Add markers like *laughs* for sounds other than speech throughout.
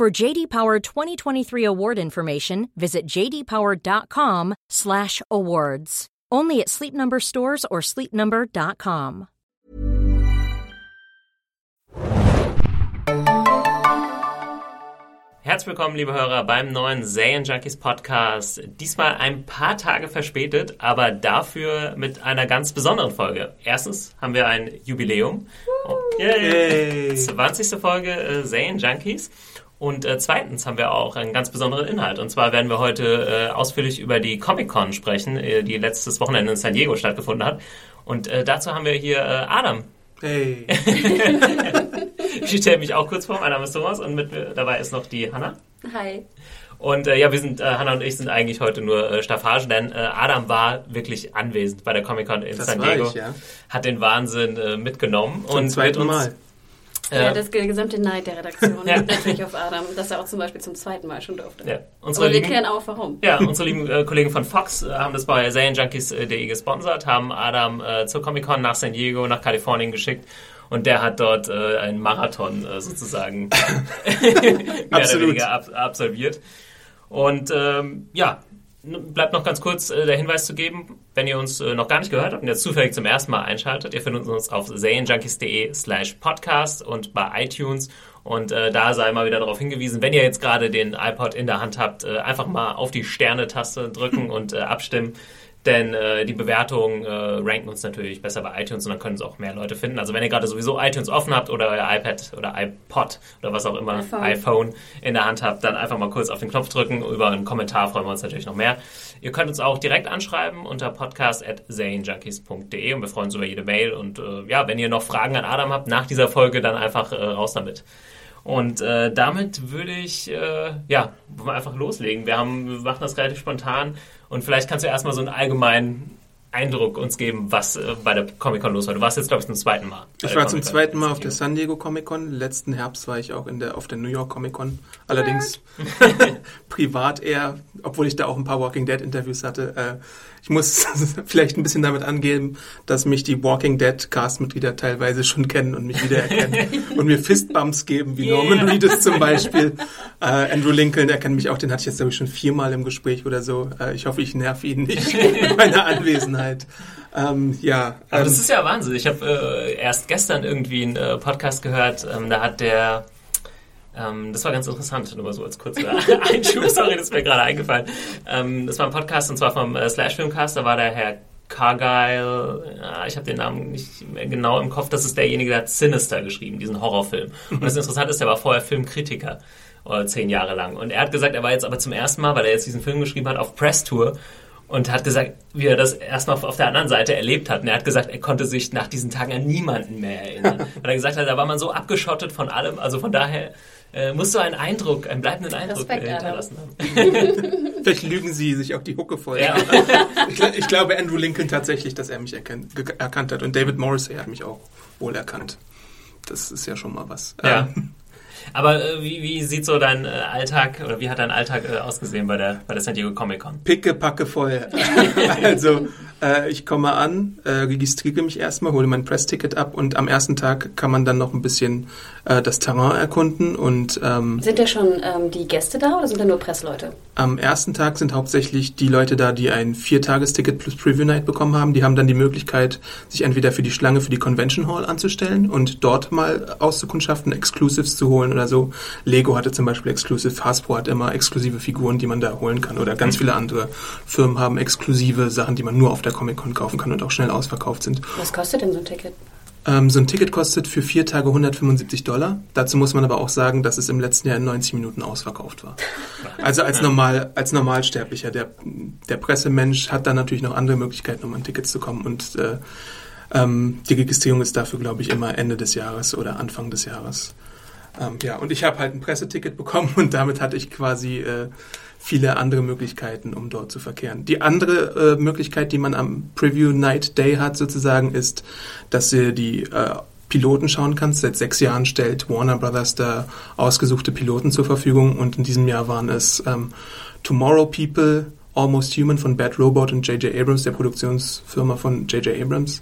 For JD Power 2023 award information, visit jdpower.com/awards. Only at Sleep Number stores or sleepnumber.com. Herzlich willkommen, liebe Hörer, beim neuen Serien Junkies Podcast. Diesmal ein paar Tage verspätet, aber dafür mit einer ganz besonderen Folge. Erstens haben wir ein Jubiläum. Oh, yay. 20. Folge äh, Serien Junkies. Und äh, zweitens haben wir auch einen ganz besonderen Inhalt. Und zwar werden wir heute äh, ausführlich über die Comic-Con sprechen, äh, die letztes Wochenende in San Diego stattgefunden hat. Und äh, dazu haben wir hier äh, Adam. Hey. *laughs* ich stelle mich auch kurz vor. Mein Name ist Thomas und mit mir dabei ist noch die Hanna. Hi. Und äh, ja, wir sind, äh, Hanna und ich sind eigentlich heute nur äh, Staffage, denn äh, Adam war wirklich anwesend bei der Comic-Con in Das San war Diego. ich, ja. Hat den Wahnsinn äh, mitgenommen. Zum und zweiten mit uns, Mal. Äh, ja, das gesamte Neid der Redaktion *laughs* Ja. liegt natürlich auf Adam, dass er auch zum Beispiel zum zweiten Mal schon durfte. ja, unsere Aber wir lieben- klären auch, warum. Ja, unsere lieben äh, Kollegen von Fox äh, haben das bei Serienjunkies.de gesponsert, haben Adam äh, zur Comic-Con nach San Diego, nach Kalifornien geschickt und der hat dort äh, einen Marathon äh, sozusagen *laughs* *laughs* mehr oder weniger ab, absolviert. Und ähm, ja, bleibt noch ganz kurz äh, der Hinweis zu geben, wenn ihr uns äh, noch gar nicht gehört habt und jetzt zufällig zum ersten Mal einschaltet, ihr findet uns auf serienjunkies.de slash podcast und bei iTunes und äh, da sei mal wieder darauf hingewiesen, wenn ihr jetzt gerade den iPod in der Hand habt, äh, einfach mal auf die Sterne-Taste drücken *laughs* und äh, abstimmen. Denn äh, die Bewertungen äh, ranken uns natürlich besser bei iTunes und dann können es auch mehr Leute finden. Also wenn ihr gerade sowieso iTunes offen habt oder euer iPad oder iPod oder was auch immer, iPhone. iPhone in der Hand habt, dann einfach mal kurz auf den Knopf drücken. Über einen Kommentar freuen wir uns natürlich noch mehr. Ihr könnt uns auch direkt anschreiben unter podcast.zanejunkies.de und wir freuen uns über jede Mail. Und äh, ja, wenn ihr noch Fragen an Adam habt nach dieser Folge, dann einfach äh, raus damit. Und äh, damit würde ich, äh, ja, wollen wir einfach loslegen. Wir, haben, wir machen das relativ spontan und vielleicht kannst du erstmal so einen allgemeinen Eindruck uns geben, was äh, bei der Comic-Con los war. Du warst jetzt, glaube ich, zum zweiten Mal. Ich war zum Comic-Con zweiten Mal auf der. San Diego Comic Con. Letzten Herbst war ich auch in der, auf der New York Comic Con. Allerdings *laughs* privat eher, obwohl ich da auch ein paar Walking Dead Interviews hatte. Äh, ich muss *laughs* vielleicht ein bisschen damit angeben, dass mich die Walking Dead Cast-Mitglieder teilweise schon kennen und mich wiedererkennen *laughs* und mir Fistbumps geben, wie Yeah. Norman Reedus zum Beispiel. Äh, Andrew Lincoln, der kennt mich auch, den hatte ich jetzt glaube ich schon viermal im Gespräch oder so. Äh, ich hoffe, ich nerv ihn nicht in meiner Anwesenheit. Ähm, ja, Aber ähm, das ist ja Wahnsinn. Ich habe äh, erst gestern irgendwie einen äh, Podcast gehört, ähm, da hat der, ähm, das war ganz interessant, nur mal so als kurzer *laughs* Einschub, sorry, das ist mir gerade eingefallen. Ähm, das war ein Podcast und zwar vom äh, Slash Filmcast, da war der Herr Cargyle, ja, ich habe den Namen nicht mehr genau im Kopf, das ist derjenige, der hat Sinister geschrieben, diesen Horrorfilm. Und das Interessante ist, der war vorher Filmkritiker, äh, zehn Jahre lang. Und er hat gesagt, er war jetzt aber zum ersten Mal, weil er jetzt diesen Film geschrieben hat, auf Presstour und hat gesagt, wie er das erstmal auf der anderen Seite erlebt hat. Und er hat gesagt, er konnte sich nach diesen Tagen an niemanden mehr erinnern. *laughs* Weil er gesagt hat, da war man so abgeschottet von allem. Also von daher äh, musst du einen Eindruck, einen bleibenden Eindruck Respekt, hinterlassen haben. *laughs* Vielleicht lügen sie sich auch die Hucke voll. Ja. Ich, ich glaube Andrew Lincoln tatsächlich, dass er mich erkennt, erkannt hat. Und David Morrissey hat mich auch wohl erkannt. Das ist ja schon mal was. Ja. Ähm, Aber äh, wie, wie sieht so dein äh, Alltag oder wie hat dein Alltag äh, ausgesehen bei der, bei der San Diego Comic Con? Picke, packe voll. *laughs* also, äh, ich komme an, äh, registriere mich erstmal, hole mein Pressticket ab und am ersten Tag kann man dann noch ein bisschen äh, das Terrain erkunden und ähm, Sind ja schon ähm, die Gäste da oder sind da nur Pressleute? Am ersten Tag sind hauptsächlich die Leute da, die ein Viertagesticket plus Preview Night bekommen haben. Die haben dann die Möglichkeit, sich entweder für die Schlange für die Convention Hall anzustellen und dort mal auszukundschaften, Exclusives zu holen oder so. Lego hatte zum Beispiel Exclusive, Hasbro hat immer exklusive Figuren, die man da holen kann oder ganz viele andere Firmen haben exklusive Sachen, die man nur auf der Comic Con kaufen kann und auch schnell ausverkauft sind. Was kostet denn so ein Ticket? Ähm, so ein Ticket kostet für vier Tage 175 Dollar. Dazu muss man aber auch sagen, dass es im letzten Jahr in 90 Minuten ausverkauft war. *laughs* Also als normal, als Normalsterblicher, der, der Pressemensch hat dann natürlich noch andere Möglichkeiten, um an Tickets zu kommen und äh, ähm, die Registrierung ist dafür, glaube ich, immer Ende des Jahres oder Anfang des Jahres. Ähm, ja, und ich habe halt ein Presseticket bekommen und damit hatte ich quasi äh, viele andere Möglichkeiten, um dort zu verkehren. Die andere äh, Möglichkeit, die man am Preview Night Day hat, sozusagen, ist, dass du die äh, Piloten schauen kannst. Seit sechs Jahren stellt Warner Brothers da ausgesuchte Piloten zur Verfügung und in diesem Jahr waren es ähm, Tomorrow People, Almost Human von Bad Robot und J.J. Abrams, der Produktionsfirma von J.J. Abrams,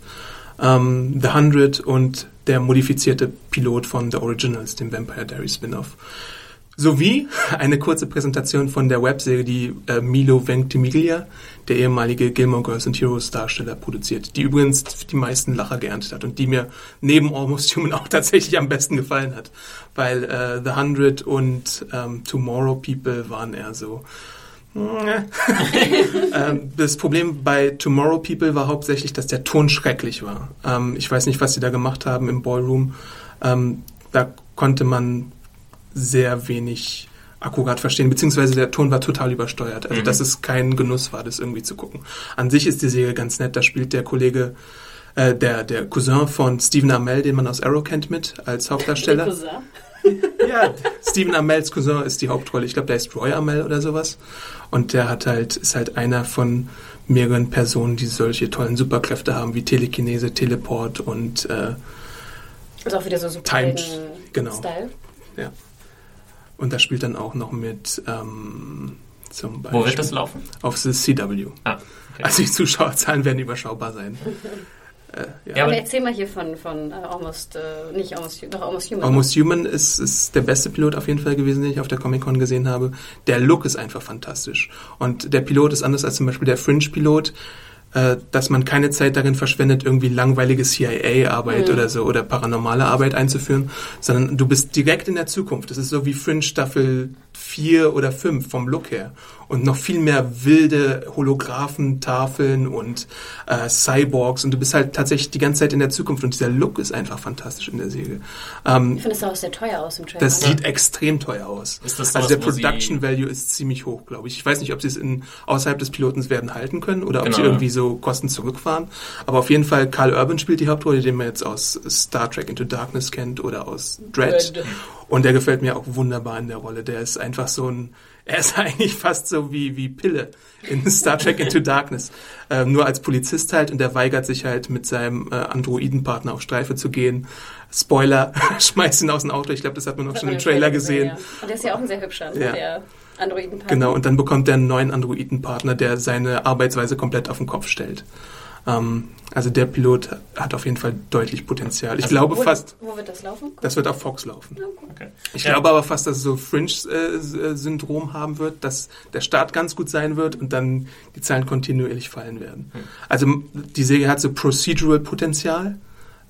ähm, The Hundred und der modifizierte Pilot von The Originals, dem Vampire Diaries Spin-off. Sowie eine kurze Präsentation von der Webserie, die äh, Milo Ventimiglia, der ehemalige Gilmore Girls and Heroes Darsteller, produziert, die übrigens die meisten Lacher geerntet hat und die mir neben Almost Human auch *laughs* tatsächlich am besten gefallen hat, weil äh, The Hundred und ähm, Tomorrow People waren eher so *laughs* ähm, das Problem bei Tomorrow People war hauptsächlich, dass der Ton schrecklich war. Ähm, ich weiß nicht, was sie da gemacht haben im Ballroom. Ähm, da konnte man sehr wenig akkurat verstehen, beziehungsweise der Ton war total übersteuert. Also, mhm. dass es kein Genuss war, das irgendwie zu gucken. An sich ist die Serie ganz nett. Da spielt der Kollege, äh, der, der Cousin von Stephen Amell, den man aus Arrow kennt, mit als Hauptdarsteller. Der Cousin? *laughs* ja, Stephen Amels Cousin ist die Hauptrolle. Ich glaube, der ist Roy Amell oder sowas. Und der hat halt, ist halt einer von mehreren Personen, die solche tollen Superkräfte haben, wie Telekinese, Teleport und äh, also auch wieder so super Time, genau. Style. Ja. Und da spielt dann auch noch mit ähm, zum Beispiel. Wo wird das laufen? Auf the CW. Ah, okay. Also die Zuschauerzahlen werden überschaubar sein. *laughs* Äh, ja. ja. aber erzähl mal hier von, von uh, Almost, uh, nicht Almost, doch Almost Human. Almost? Human ist, ist der beste Pilot auf jeden Fall gewesen, den ich auf der Comic-Con gesehen habe. Der Look ist einfach fantastisch. Und der Pilot ist anders als zum Beispiel der Fringe-Pilot äh, dass man keine Zeit darin verschwendet, irgendwie langweilige CIA-Arbeit mhm. oder so oder paranormale Arbeit einzuführen, sondern du bist direkt in der Zukunft. Das ist so wie Fringe Staffel 4 oder 5 vom Look her. Und noch viel mehr wilde Holographen, Tafeln und äh, Cyborgs. Und du bist halt tatsächlich die ganze Zeit in der Zukunft. Und dieser Look ist einfach fantastisch in der Serie. Ähm, ich finde es auch sehr teuer aus im Trailer. Das sieht extrem teuer aus. Ist das also der Production Value ist ziemlich hoch, glaube ich. Ich weiß nicht, ob sie es in, außerhalb des Pilotens werden halten können oder ob genau. sie irgendwie so Kosten zurückfahren. Aber auf jeden Fall, Carl Urban spielt die Hauptrolle, den man jetzt aus Star Trek Into Darkness kennt oder aus Dread. Dread. Und der gefällt mir auch wunderbar in der Rolle. Der ist einfach so ein, er ist *laughs* eigentlich fast so wie, wie Pille in Star Trek Into Darkness. Ähm, nur als Polizist halt und der weigert sich halt mit seinem äh, Androidenpartner auf Streife zu gehen. Spoiler, *laughs* schmeißt ihn aus dem Auto. Ich glaube, das hat man auch das schon im Trailer gesehen. gesehen ja. Und der ist ja auch ein sehr hübscher, ja. der Androidenpartner. Genau, und dann bekommt der einen neuen Androidenpartner, der seine Arbeitsweise komplett auf den Kopf stellt. Ähm, also der Pilot hat auf jeden Fall deutlich Potenzial. Ich also glaube wo, fast. Wo wird das laufen? Das wird auf Fox laufen. Okay. Ich ja. glaube aber fast, dass es so Fringe-Syndrom haben wird, dass der Start ganz gut sein wird und dann die Zahlen kontinuierlich fallen werden. Hm. Also die Serie hat so Procedural-Potenzial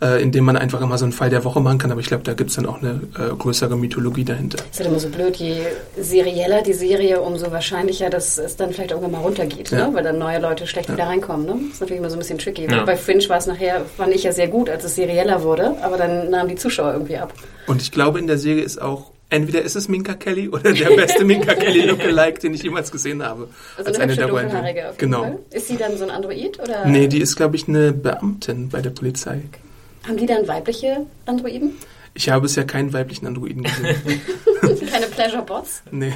äh, indem man einfach immer so einen Fall der Woche machen kann. Aber ich glaube, da gibt es dann auch eine äh, größere Mythologie dahinter. Ist halt immer so blöd, je serieller die Serie, umso wahrscheinlicher, dass es dann vielleicht irgendwann mal runtergeht, ja. ne? weil dann neue Leute schlecht ja. wieder reinkommen. Ne? Das ist natürlich immer so ein bisschen tricky. Ja. Bei Finch war es nachher, fand ich ja sehr gut, als es serieller wurde, aber dann nahmen die Zuschauer irgendwie ab. Und ich glaube, in der Serie ist auch entweder ist es Minka Kelly oder der beste Minka Kelly *laughs* Lookalike, den ich jemals gesehen habe. Also als eine, eine der jeden genau. Fall. Ist sie dann so ein Android? Oder? Nee, die ist, glaube ich, eine Beamtin bei der Polizei. Okay. Haben die dann weibliche Androiden? Ich habe bisher keinen weiblichen Androiden gesehen. *laughs* Keine Pleasure Bots? Nee.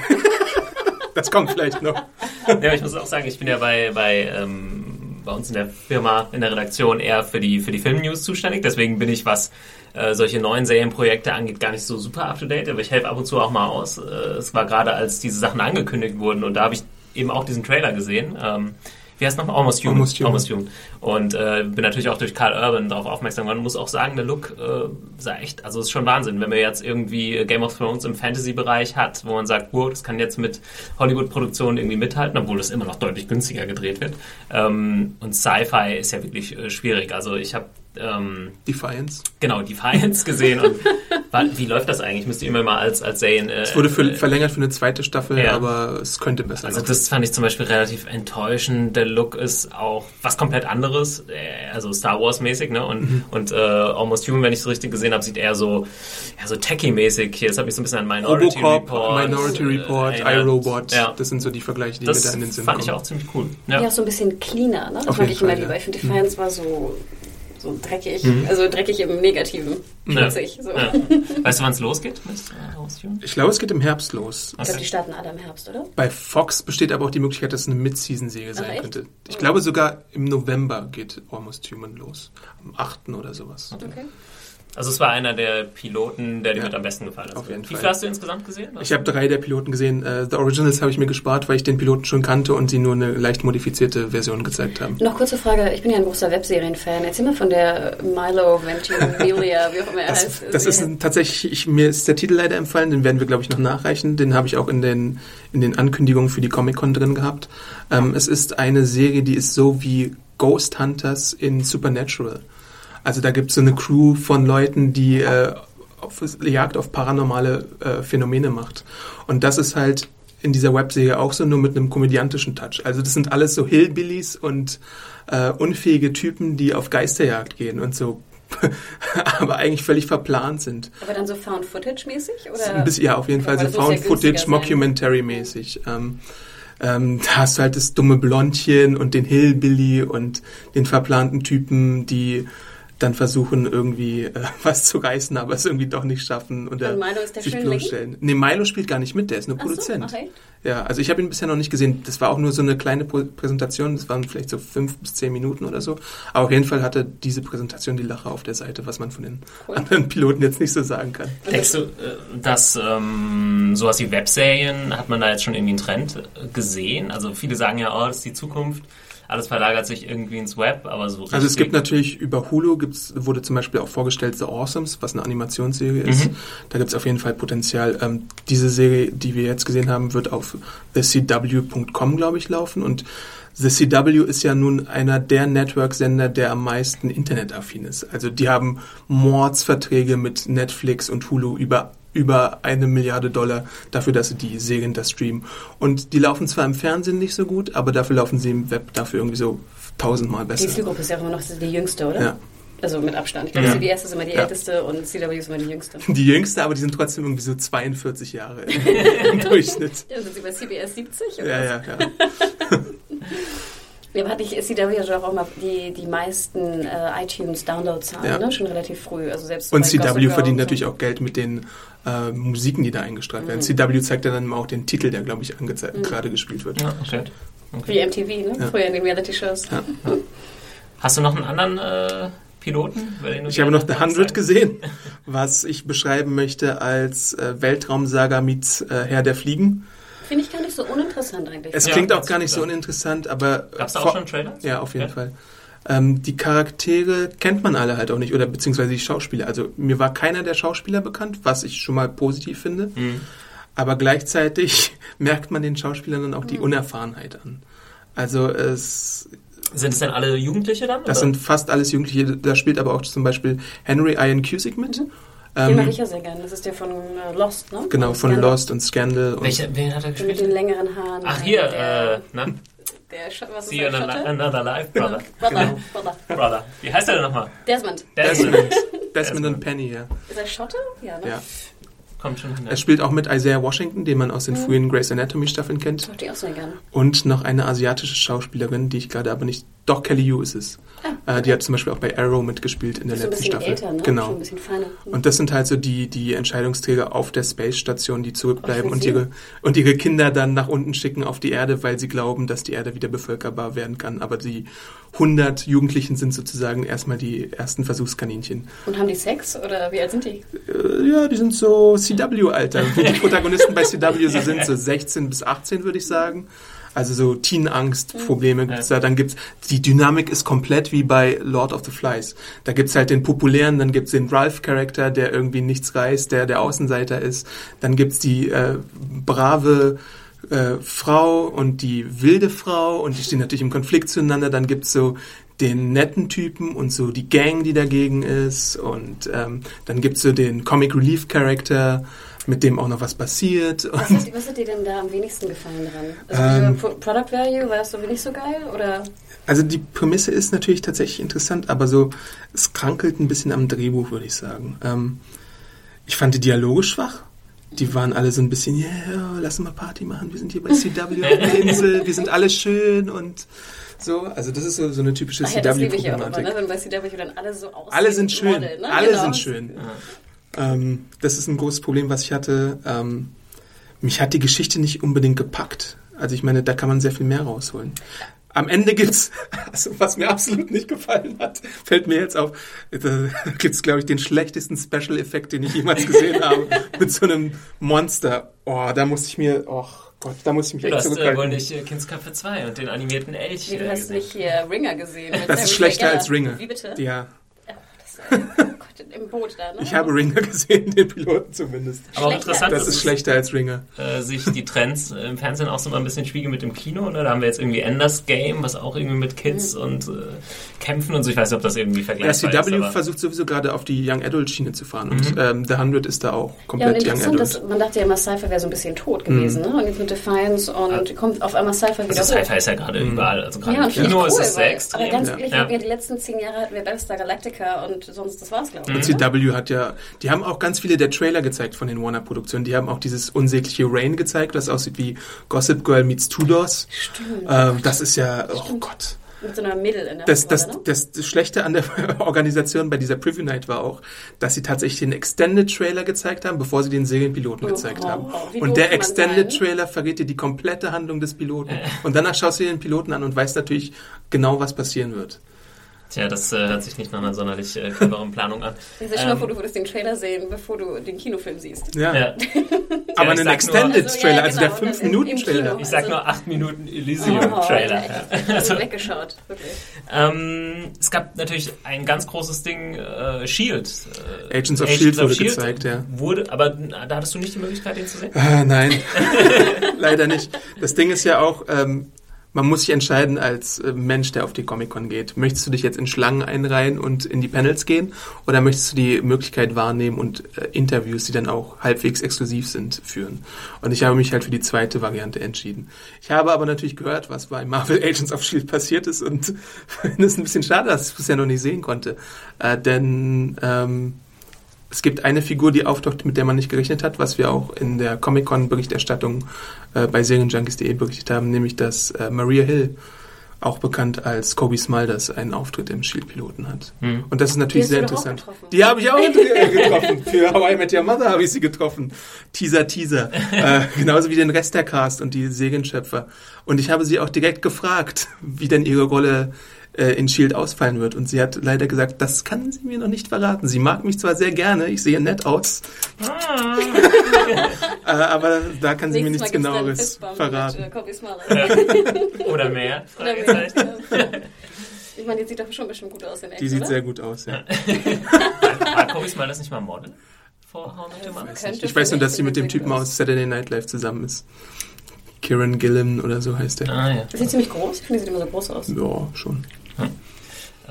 *laughs* das kommt vielleicht noch. Ja, ich muss auch sagen, ich bin ja bei, bei, ähm, bei uns in der Firma, in der Redaktion eher für die, für die Filmnews zuständig. Deswegen bin ich, was äh, solche neuen Serienprojekte angeht, gar nicht so super up to date. Aber ich helfe ab und zu auch mal aus. Äh, es war gerade, als diese Sachen angekündigt wurden und da habe ich eben auch diesen Trailer gesehen. Ähm, wie heißt nochmal? Almost Human. Almost Human. Almost Human. Und äh, bin natürlich auch durch Carl Urban darauf aufmerksam geworden. Muss auch sagen, der Look äh, sah echt, also ist schon Wahnsinn, wenn man jetzt irgendwie Game of Thrones im Fantasy-Bereich hat, wo man sagt, wow, das kann jetzt mit Hollywood-Produktionen irgendwie mithalten, obwohl das immer noch deutlich günstiger gedreht wird. Ähm, und Sci-Fi ist ja wirklich äh, schwierig. Also ich habe ähm, Defiance. Genau, Defiance gesehen. Und *laughs* wie läuft das eigentlich? Müsst ihr immer mal als, als Serien. Äh, es wurde für, äh, verlängert für eine zweite Staffel, ja. aber es könnte besser Also, das fand ich zum Beispiel relativ enttäuschend. Der Look ist auch was komplett anderes, äh, also Star Wars-mäßig, ne? Und, mhm. und äh, Almost Human, wenn ich es richtig gesehen habe, sieht eher so, ja, so Techie-mäßig hier. Das habe ich so ein bisschen an Minority Robocop, Report. Minority Report, äh, iRobot. Ja. Das sind so die Vergleiche, die das mir da in den Sinn fand kommen. ich auch ziemlich cool. Ja, ja, so ein bisschen cleaner, ne? Das Auf mag ich immer lieber. Ich finde, Defiance mhm. war so so dreckig, mhm. also dreckig im Negativen, schmutzig. Ja. So. Ja. Weißt du, wann es losgeht mit äh, Ich glaube, es geht im Herbst los. Ich glaube, die starten alle im Herbst, oder? Bei Fox besteht aber auch die Möglichkeit, dass es eine Mid-Season-Serie sein Ach, könnte. Ich glaube, sogar im November geht Almost Human los. Am 8. oder sowas. Okay. Also es war einer der Piloten, der dir ja, mit am besten gefallen hat. Auf jeden Wie viele hast du insgesamt gesehen? Was ich habe drei der Piloten gesehen. Uh, The Originals habe ich mir gespart, weil ich den Piloten schon kannte und sie nur eine leicht modifizierte Version gezeigt haben. Noch kurze Frage, ich bin ja ein großer Webserien-Fan. Erzähl mal von der Milo Ventimiglia, wie auch immer er das, heißt. Das ist tatsächlich, ich, mir ist der Titel leider empfallen, den werden wir glaube ich noch nachreichen. Den habe ich auch in den, in den Ankündigungen für die Comic-Con drin gehabt. Ähm, es ist eine Serie, die ist so wie Ghost Hunters in Supernatural. Also da gibt es so eine Crew von Leuten, die äh, auf Jagd auf paranormale äh, Phänomene macht. Und das ist halt in dieser Webserie auch so, nur mit einem komödiantischen Touch. Also das sind alles so Hillbillies und äh, unfähige Typen, die auf Geisterjagd gehen und so *laughs* aber eigentlich völlig verplant sind. Aber dann so Found-Footage-mäßig? Ja, auf jeden Fall so Found-Footage, Mockumentary-mäßig. Ähm, ähm, da hast du halt das dumme Blondchen und den Hillbilly und den verplanten Typen, die dann versuchen irgendwie äh, *laughs* was zu reißen, aber es irgendwie doch nicht schaffen und, und Milo ist der sich bloßstellen. Nee, Milo spielt gar nicht mit, der ist nur Ach Produzent. So, okay. Ja, also ich habe ihn bisher noch nicht gesehen. Das war auch nur so eine kleine Präsentation, das waren vielleicht so fünf bis zehn Minuten oder so. Aber auf jeden Fall hatte diese Präsentation die Lache auf der Seite, was man von den cool. anderen Piloten jetzt nicht so sagen kann. Denkst du, äh, dass ähm, sowas wie Webserien, hat man da jetzt schon irgendwie einen Trend äh, gesehen? Also viele sagen ja, oh, das ist die Zukunft alles verlagert sich irgendwie ins Web, aber so Also es gibt natürlich über Hulu gibt's, wurde zum Beispiel auch vorgestellt The Awesomes, was eine Animationsserie ist. Mhm. Da gibt es auf jeden Fall Potenzial. Ähm, diese Serie, die wir jetzt gesehen haben, wird auf thecw.com, glaube ich, laufen und The CW ist ja nun einer der Network-Sender, der am meisten internetaffin ist. Also die haben Mordsverträge mit Netflix und Hulu über über eine Milliarde Dollar dafür, dass sie die Serien da streamen. Und die laufen zwar im Fernsehen nicht so gut, aber dafür laufen sie im Web dafür irgendwie so tausendmal besser. Die Zielgruppe ist ja immer noch die jüngste, oder? Ja. Also mit Abstand. Ich glaube, ja. CBS ist immer die ja. älteste und CW ist immer die jüngste. *laughs* Die jüngste, aber die sind trotzdem irgendwie so 42 Jahre *laughs* im Durchschnitt. Ja, sind sie bei CBS 70? Oder ja, ja, ja. *laughs* Ja, aber hatte ich CW ja auch mal die, die meisten äh, iTunes-Downloads haben, ja. ne? schon relativ früh. Also selbst und CW verdient natürlich auch Geld mit den äh, Musiken, die da eingestrahlt mhm. werden. CW zeigt ja dann auch den Titel, der, glaube ich, angezeigt, mhm. gerade gespielt wird. Ja, okay. okay. Wie MTV, ne? Ja. Früher in den Reality-Shows. Ja. Hast du noch einen anderen äh, Piloten? Ich habe noch The 100 gesehen, was ich beschreiben möchte als äh, Weltraumsaga meets äh, Herr der Fliegen. Finde ich gar nicht so uninteressant eigentlich. Es klingt auch gar nicht so uninteressant, aber... Gab es da auch schon Trailer? Ja, auf jeden okay. Fall. Ähm, die Charaktere kennt man alle halt auch nicht, oder beziehungsweise die Schauspieler. Also mir war keiner der Schauspieler bekannt, was ich schon mal positiv finde. Mhm. Aber gleichzeitig *laughs* merkt man den Schauspielern dann auch die mhm. Unerfahrenheit an. Also es... Sind es denn alle Jugendliche dann? Das oder? sind fast alles Jugendliche. Da spielt aber auch zum Beispiel Henry Ian Cusick mit. Mhm. Den ähm, mag ich ja sehr gerne. Das ist der von äh, Lost, ne? Genau, von Lost und Scandal. Und Welche, wen hat er gespielt? Mit den längeren Haaren. Ach, hier, äh, ne? Der, was See you in another life, brother. *laughs* brother, genau. brother. Brother. Wie heißt er denn nochmal? Desmond. Desmond. Desmond, Desmond und Penny, ja. Ist er Schotte? Ja, ne? Ja. Kommt schon hin. Er spielt auch mit Isaiah Washington, den man aus den mhm. frühen Grey's Anatomy Staffeln kennt. Das ich auch sehr gerne. Und noch eine asiatische Schauspielerin, die ich gerade aber nicht. Doch, Kelly Yu ist es. Ah, äh, die hat zum Beispiel auch bei Arrow mitgespielt in der letzten Staffel. Älter, ne? Genau. Schon ein bisschen feiner. Und das sind halt so die, die Entscheidungsträger auf der Space Station, die zurückbleiben und ihre, und ihre Kinder dann nach unten schicken auf die Erde, weil sie glauben, dass die Erde wieder bevölkerbar werden kann. Aber die 100 Jugendlichen sind sozusagen erstmal die ersten Versuchskaninchen. Und haben die Sex oder wie alt sind die? Äh, ja, die sind so CW-Alter. *laughs* Wie die Protagonisten bei CW so sind, so 16 bis 18 würde ich sagen. Also so Teen-Angst-Probleme gibt's da. Dann gibt's, die Dynamik ist komplett wie bei Lord of the Flies. Da gibt's halt den populären, dann gibt's den Ralph-Charakter, der irgendwie nichts reißt, der der Außenseiter ist. Dann gibt's die äh, brave äh, Frau und die wilde Frau und die stehen natürlich im Konflikt zueinander. Dann gibt's so den netten Typen und so die Gang, die dagegen ist. Und ähm, dann gibt's so den Comic Relief Character mit dem auch noch was passiert. Was hat, was hat, dir denn da am wenigsten gefallen dran? Also ähm, Product Value, war das so nicht so geil? Oder? Also die Prämisse ist natürlich tatsächlich interessant, aber so, es krankelt ein bisschen am Drehbuch, würde ich sagen. Ähm, ich fand die Dialoge schwach. Die waren alle so ein bisschen, ja, yeah, lass mal Party machen, wir sind hier bei CW auf der Insel, wir sind alle schön und So, also das ist so, so eine typische Ach ja, das liebe ich ja auch CW-Problematik. immer, ne? wenn bei CW dann alle so aussehen. Alle sind schön. Model, ne? Alle Genau. sind schön. Ähm, das ist ein großes Problem, was ich hatte. Ähm, mich hat die Geschichte nicht unbedingt gepackt. Also ich meine, da kann man sehr viel mehr rausholen. Am Ende gibt's, also was mir absolut nicht gefallen hat, fällt mir jetzt auf, da gibt's glaube ich den schlechtesten Special Effekt, den ich jemals gesehen *laughs* habe, mit so einem Monster. Oh, da muss ich mir, oh Gott, da muss ich mich Du echt hast äh, wohl zurückhalten. nicht äh, Kindsköpfe 2 und den animierten Elch. Nee, du äh, hast gesehen. nicht hier Ringer gesehen. Das ist schlechter als Ringer. Wie bitte? Ja, äh, oh Gott, im Boot da, ne? ich habe Ringer gesehen, den Piloten zumindest. Aber auch Schlechter interessant, Das ist schlechter als Ringer. äh, sich die Trends im Fernsehen auch so mal ein bisschen spiegeln mit dem Kino. Ne? Da haben wir jetzt irgendwie Enders Game, was auch irgendwie mit Kids und äh, Kämpfen und so. Ich weiß nicht, ob das irgendwie Ja, vergleichbar ist. CW aber- versucht sowieso gerade auf die Young Adult Schiene zu fahren und Mhm. ähm, The 100 ist da auch Ja, und komplett Young interessant, Adult. dass man dachte ja immer, Cypher wäre so ein bisschen tot gewesen, ne? Und jetzt mit Defiance und kommt auf einmal Cypher wieder Also. Sci-Fi ist ja gerade überall. Also gerade Ja, im und Kino cool, ist es sehr extrem. Aber ganz Ja. ehrlich, Ja. die letzten zehn Jahre hatten wir Battlestar Galactica und sonst, das war's, glaube ich. Und CW hat ja, die haben auch ganz viele der Trailer gezeigt von den Warner-Produktionen. Die haben auch dieses unsägliche Rain gezeigt, das aussieht wie Gossip Girl meets Tudors. Stimmt. Ähm, das ist ja, oh Gott. Mit so einer Middle in der Das, das, Hauptrolle, ne? das, das Schlechte an der *laughs* Organisation bei dieser Preview Night war auch, dass sie tatsächlich den Extended Trailer gezeigt haben, bevor sie den Serienpiloten Oh, gezeigt oh, haben. oh, Und der Extended sein? Trailer verrät dir die komplette Handlung des Piloten. Und danach schaust du dir den Piloten an und weißt natürlich genau, was passieren wird. Tja, das äh, hört sich nicht nach einer sonderlich äh, cleveren Planung an. Ich stell dir mal vor, du würdest den Trailer sehen, bevor du den Kinofilm siehst. Ja. ja. *laughs* Aber einen sag nur- Extended Also, ja, Trailer, also der genau, und dann 5 im- Minuten im Trailer. Kino. Ich sag Also- nur 8 Minuten Elysium-Trailer. ja, ja. ich hab so weggeschaut, wirklich. Ähm, es gab natürlich ein ganz großes Ding, äh, Shield. Äh, Agents of Shield wurde gezeigt, ja. Wurde, aber da hattest du nicht die Möglichkeit, den zu sehen? Ah, nein, *laughs* leider nicht. Das Ding ist ja auch, ähm, man muss sich entscheiden als äh, Mensch, der auf die Comic-Con geht. Möchtest du dich jetzt in Schlangen einreihen und in die Panels gehen? Oder möchtest du die Möglichkeit wahrnehmen und äh, Interviews, die dann auch halbwegs exklusiv sind, führen? Und ich habe mich halt für die zweite Variante entschieden. Ich habe aber natürlich gehört, was bei Marvel *laughs* Agents of S.H.I.E.L.D. passiert ist und finde *laughs* es ein bisschen schade, dass ich es bisher noch nicht sehen konnte. Äh, denn ähm, es gibt eine Figur, die auftaucht, mit der man nicht gerechnet hat, was wir auch in der Comic-Con-Berichterstattung äh, bei Serienjunkies.de berichtet haben, nämlich dass äh, Maria Hill, auch bekannt als Kobe Smulders, einen Auftritt im Shield-Piloten hat. Hm. Und das ist natürlich sehr interessant. getroffen. Die habe ich auch *laughs* getroffen. Für How I Met Your Mother habe ich sie getroffen. Teaser, Teaser. *laughs* äh, genauso wie den Rest der Cast und die Serienschöpfer. Und ich habe sie auch direkt gefragt, wie denn ihre Rolle äh, in Shield ausfallen wird. Und sie hat leider gesagt, das kann sie mir noch nicht verraten. Sie mag mich zwar sehr gerne, ich sehe nett aus, *laughs* äh, aber da kann sie mir nichts Mal genaueres verraten. Mit, äh. Oder mehr? Oder mehr. Fragezeichen. Ich meine, die sieht doch schon bestimmt gut aus in echt, Die sieht oder? sehr gut aus, ja. War Kobe Smulders nicht mal Model? Vor How? Könnte Ich weiß nur, dass sie mit dem Typen aus Saturday Night Live zusammen ist. Kieran Gillen oder so heißt der. Ah, ja. Sie sieht ziemlich groß. Ich finde, sie sieht immer so groß aus. Ja, schon.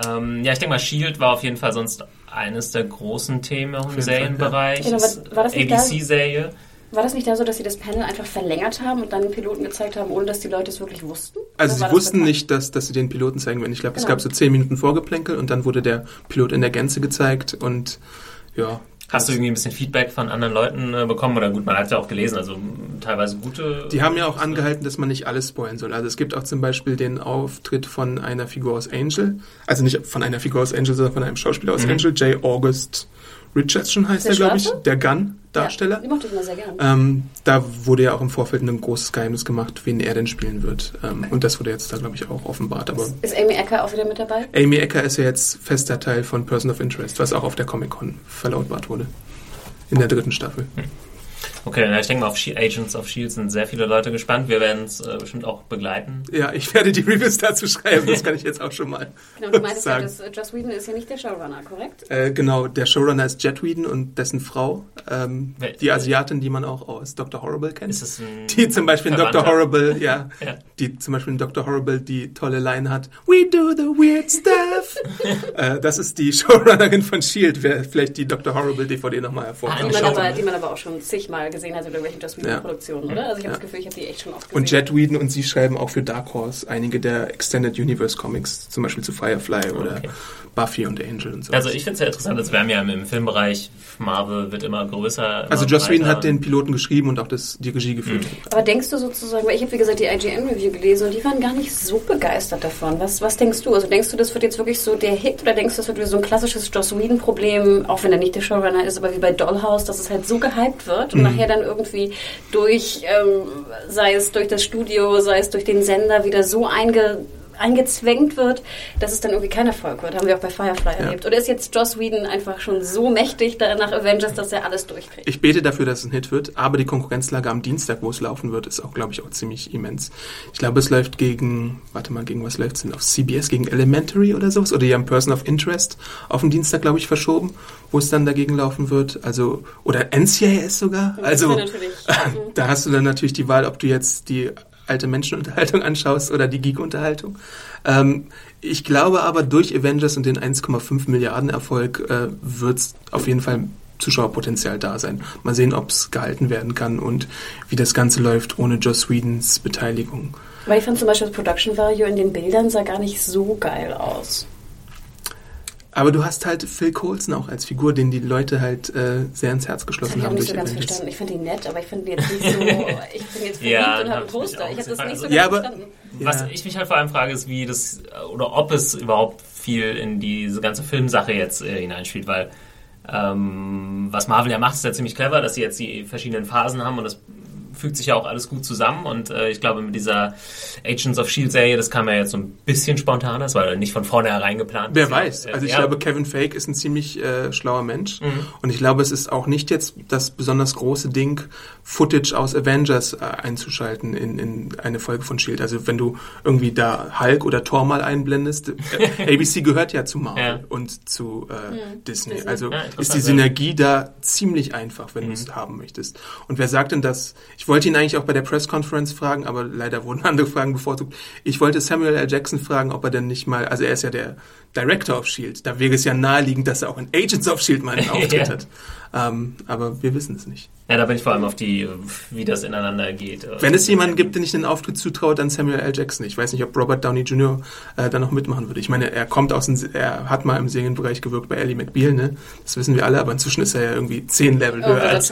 Ähm, ja, ich denke mal, Shield war auf jeden Fall sonst eines der großen Themen im Serienbereich. ja. Ist aber war das nicht da- ABC-Serie. War das nicht da so, dass sie das Panel einfach verlängert haben und dann den Piloten gezeigt haben, ohne dass die Leute es wirklich wussten? Also sie das wussten nicht, dass, dass sie den Piloten zeigen werden. Ich glaube, es Genau. gab so zehn Minuten Vorgeplänkel und dann wurde der Pilot in der Gänze gezeigt und ja. Hast du irgendwie ein bisschen Feedback von anderen Leuten äh, bekommen? Oder gut, man hat ja auch gelesen, also m, teilweise gute. Die haben ja auch angehalten, dass man nicht alles spoilen soll. Also es gibt auch zum Beispiel den Auftritt von einer Figur aus Angel. Also nicht von einer Figur aus Angel, sondern von einem Schauspieler aus Mhm. Angel. J. August Richardson heißt Der er, glaube ich. Der Gun-Darsteller. Ja, die mochte ich immer sehr gern. Ähm, da wurde ja auch im Vorfeld ein großes Geheimnis gemacht, wen er denn spielen wird. Ähm, und das wurde jetzt da, glaube ich, auch offenbart. Aber Ist Amy Ecker auch wieder mit dabei? Amy Ecker ist ja jetzt fester Teil von Person of Interest, was auch auf der Comic-Con verlautbart wurde. In der dritten Staffel. Okay, na, ich denke mal, auf Agents of Shield sind sehr viele Leute gespannt. Wir werden es äh, bestimmt auch begleiten. Ja, ich werde die Reviews dazu schreiben, das *laughs* kann ich jetzt auch schon mal Genau, du meintest ja, dass äh, Joss Whedon ist ja nicht der Showrunner, korrekt? Äh, genau, der Showrunner ist Jet Whedon und dessen Frau, ähm, Wel- die Asiatin, die man auch aus Dr. Horrible kennt. Ist es ein die zum Beispiel in Dr. Horrible, ja, Ja. die zum Beispiel in Dr. Horrible die tolle Line hat, We do the weird stuff. *laughs* äh, das ist die Showrunnerin von S.H.I.E.L.D., wer vielleicht die Dr. Horrible DVD nochmal Ah, Die die man aber auch schon zigmal gesehen hat oder irgendwelchen Joss Whedon-Produktionen, ja. oder? Also ich habe ja. das Gefühl, ich habe die echt schon oft gesehen. Und Jet Whedon und sie schreiben auch für Dark Horse einige der Extended Universe Comics, zum Beispiel zu Firefly oder okay. Buffy und Angel und so. Also ich finde es sehr interessant, dass wir haben ja im Filmbereich, Marvel wird immer größer. Immer also Joss Whedon hat den Piloten geschrieben und auch das, die Regie geführt. Mhm. Aber denkst du sozusagen, weil ich habe wie gesagt die IGN-Review gelesen und die waren gar nicht so begeistert davon. Was, was denkst du? Also denkst du, das wird jetzt wirklich so der Hit oder denkst du, das wird wieder so ein klassisches Joss Whedon-Problem, auch wenn er nicht der Showrunner ist, aber wie bei Dollhouse, dass es halt so gehypt wird und mhm. nachher dann irgendwie durch, ähm, sei es durch das Studio, sei es durch den Sender wieder so einge eingezwängt wird, dass es dann irgendwie kein Erfolg wird. Haben wir auch bei Firefly ja. erlebt. Oder ist jetzt Joss Whedon einfach schon so mächtig nach Avengers, dass er alles durchkriegt? Ich bete dafür, dass es ein Hit wird, aber die Konkurrenzlage am Dienstag, wo es laufen wird, ist auch, glaube ich, auch ziemlich immens. Ich glaube, es läuft gegen, warte mal, gegen was läuft es denn? Auf CBS, gegen Elementary oder sowas? Oder die haben Person of Interest auf den Dienstag, glaube ich, verschoben, wo es dann dagegen laufen wird. Also, oder NCIS sogar. Also, *laughs* da hast du dann natürlich die Wahl, ob du jetzt die alte Menschenunterhaltung *laughs* anschaust oder die Geek-Unterhaltung. Ähm, ich glaube aber, durch Avengers und den 1,5 Milliarden Erfolg äh, wird es auf jeden Fall Zuschauerpotenzial da sein. Mal sehen, ob es gehalten werden kann und wie das Ganze läuft ohne Joss Whedons Beteiligung. Weil ich fand zum Beispiel das Production Value in den Bildern sah gar nicht so geil aus. Aber du hast halt Phil Coulson auch als Figur, den die Leute halt äh, sehr ins Herz geschlossen haben. Ich habe nicht so ganz verstanden. Ich finde ihn nett, aber ich finde ihn jetzt nicht so. *laughs* ich bin jetzt verliebt ja, und habe ein Poster. Ich habe das nicht so ganz ja, aber, verstanden. Was ich mich halt vor allem frage, ist, wie das oder ob es überhaupt viel in diese ganze Filmsache jetzt äh, hineinspielt, weil ähm, was Marvel ja macht, ist ja ziemlich clever, dass sie jetzt die verschiedenen Phasen haben und das fügt sich ja auch alles gut zusammen und äh, ich glaube mit dieser Agents of Shield Serie, das kam ja jetzt so ein bisschen spontan, das war nicht von vornherein geplant. Wer weiß, also ich ja. glaube Kevin Fake ist ein ziemlich äh, schlauer Mensch mhm. und ich glaube es ist auch nicht jetzt das besonders große Ding, Footage aus Avengers äh, einzuschalten in, in eine Folge von Shield. Also wenn du irgendwie da Hulk oder Thor mal einblendest, äh, *laughs* ABC gehört ja zu Marvel ja. und zu äh, mhm. Disney. Also ja, ist die Synergie da ziemlich einfach, wenn mhm. du es haben möchtest. Und wer sagt denn das? Ich wollte ihn eigentlich auch bei der Press Conference fragen, aber leider wurden *laughs* andere Fragen bevorzugt. Ich wollte Samuel L. Jackson fragen, ob er denn nicht mal, also er ist ja der Director of Shield, da wäre es ja naheliegend, dass er auch in Agents of Shield mal einen *laughs* Auftritt ja. hat. Ähm, aber wir wissen es nicht. Ja, da bin ich vor allem auf die, wie das ineinander geht. Wenn es jemanden gibt, den ich den Auftritt zutraue, dann Samuel L. Jackson. Ich weiß nicht, ob Robert Downey Jr. Äh, da noch mitmachen würde. Ich meine, er kommt aus dem, er hat mal im Serienbereich gewirkt bei Ellie McBeal, ne? Das wissen wir alle, aber inzwischen ist er ja irgendwie zehn Level höher als.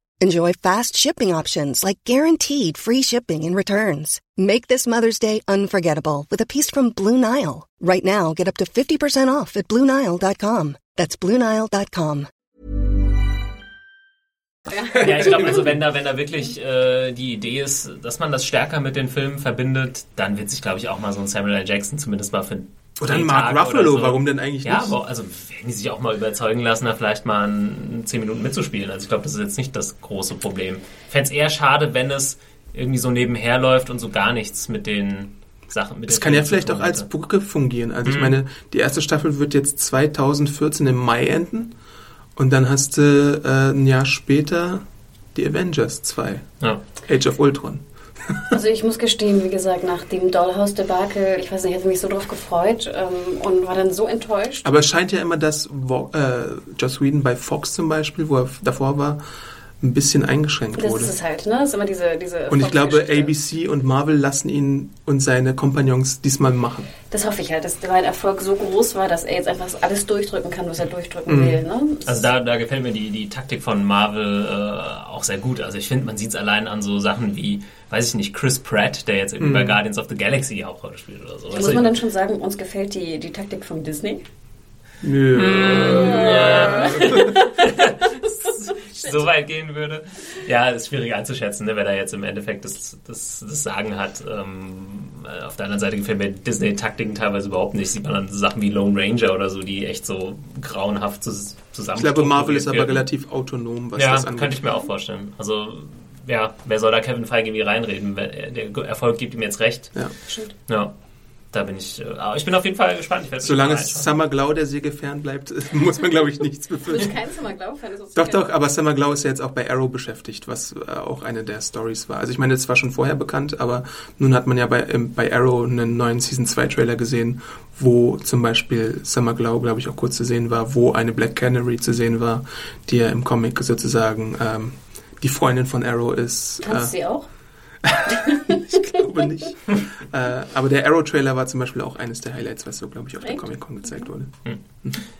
Enjoy fast shipping options like guaranteed free shipping and returns. Make this Mother's Day unforgettable with a piece from Blue Nile. Right now, get up to 50% off at BlueNile.com. That's BlueNile.com. Ja, ich glaube, also wenn da, wenn da wirklich äh, die Idee ist, dass man das stärker mit den Filmen verbindet, dann wird sich, glaube ich, auch mal so ein Samuel L. Jackson zumindest mal für oder ein Mark Ruffalo, so. warum denn eigentlich ja, nicht? Ja, also werden die sich auch mal überzeugen lassen, da vielleicht mal ein, zehn Minuten mitzuspielen. Also ich glaube, das ist jetzt nicht das große Problem. Ich fände es eher schade, wenn es irgendwie so nebenher läuft und so gar nichts mit den Sachen. Mit es kann ja vielleicht auch als Brücke fungieren. Also mhm. ich meine, die erste Staffel wird jetzt 2014 im Mai enden und dann hast du äh, ein Jahr später die Avengers 2. Ja. Age of Ultron. Also ich muss gestehen, wie gesagt, nach dem Dollhouse-Debakel, ich weiß nicht, ich hatte mich so drauf gefreut ähm, und war dann so enttäuscht. Aber es scheint ja immer, dass äh, Joss Whedon bei Fox zum Beispiel, wo er davor war, ein bisschen eingeschränkt das wurde. Das ist es halt, ne? Das ist immer diese, diese Und ich glaube, ABC und Marvel lassen ihn und seine Kompagnons diesmal machen. Das hoffe ich halt, dass sein Erfolg so groß war, dass er jetzt einfach alles durchdrücken kann, was er durchdrücken mhm. will. Ne? Also da, da gefällt mir die, die Taktik von Marvel äh, auch sehr gut. Also ich finde, man sieht es allein an so Sachen wie, weiß ich nicht, Chris Pratt, der jetzt irgendwie mhm. bei Guardians of the Galaxy die Hauptrolle spielt oder so. Muss also man dann schon sagen, uns gefällt die, die Taktik von Disney? Ja. *laughs* *laughs* so weit gehen würde. Ja, ist schwierig einzuschätzen, ne, wer da jetzt im Endeffekt das, das, das Sagen hat. Ähm, auf der anderen Seite gefällt mir Disney-Taktiken teilweise überhaupt nicht. Sieht man dann Sachen wie Lone Ranger oder so, die echt so grauenhaft zusammen. Ich glaube, Marvel ist aber relativ autonom, was ja, das angeht. Ja, könnte ich mir auch vorstellen. Also ja, wer soll da Kevin Feige irgendwie reinreden? Der Erfolg gibt ihm jetzt recht. Ja, stimmt. Ja. Da bin ich, äh, ich bin auf jeden Fall gespannt. Solange Summer Glau der Säge fern bleibt, *laughs* muss man, glaube ich, nichts befürchten. Du bist kein Summer Glau-Fan. Doch, doch, aber Summer Glau ist ja jetzt auch bei Arrow beschäftigt, was äh, auch eine der Stories war. Also ich meine, es war schon vorher bekannt, aber nun hat man ja bei, bei Arrow einen neuen Season 2 Trailer gesehen, wo zum Beispiel Summer Glau, glaube ich, auch kurz zu sehen war, wo eine Black Canary zu sehen war, die ja im Comic sozusagen ähm, die Freundin von Arrow ist. Kannst äh, sie auch? *laughs* ich glaube nicht. *laughs* äh, aber der Arrow-Trailer war zum Beispiel auch eines der Highlights, was so, glaube ich, auf der Comic-Con gezeigt wurde. Hm.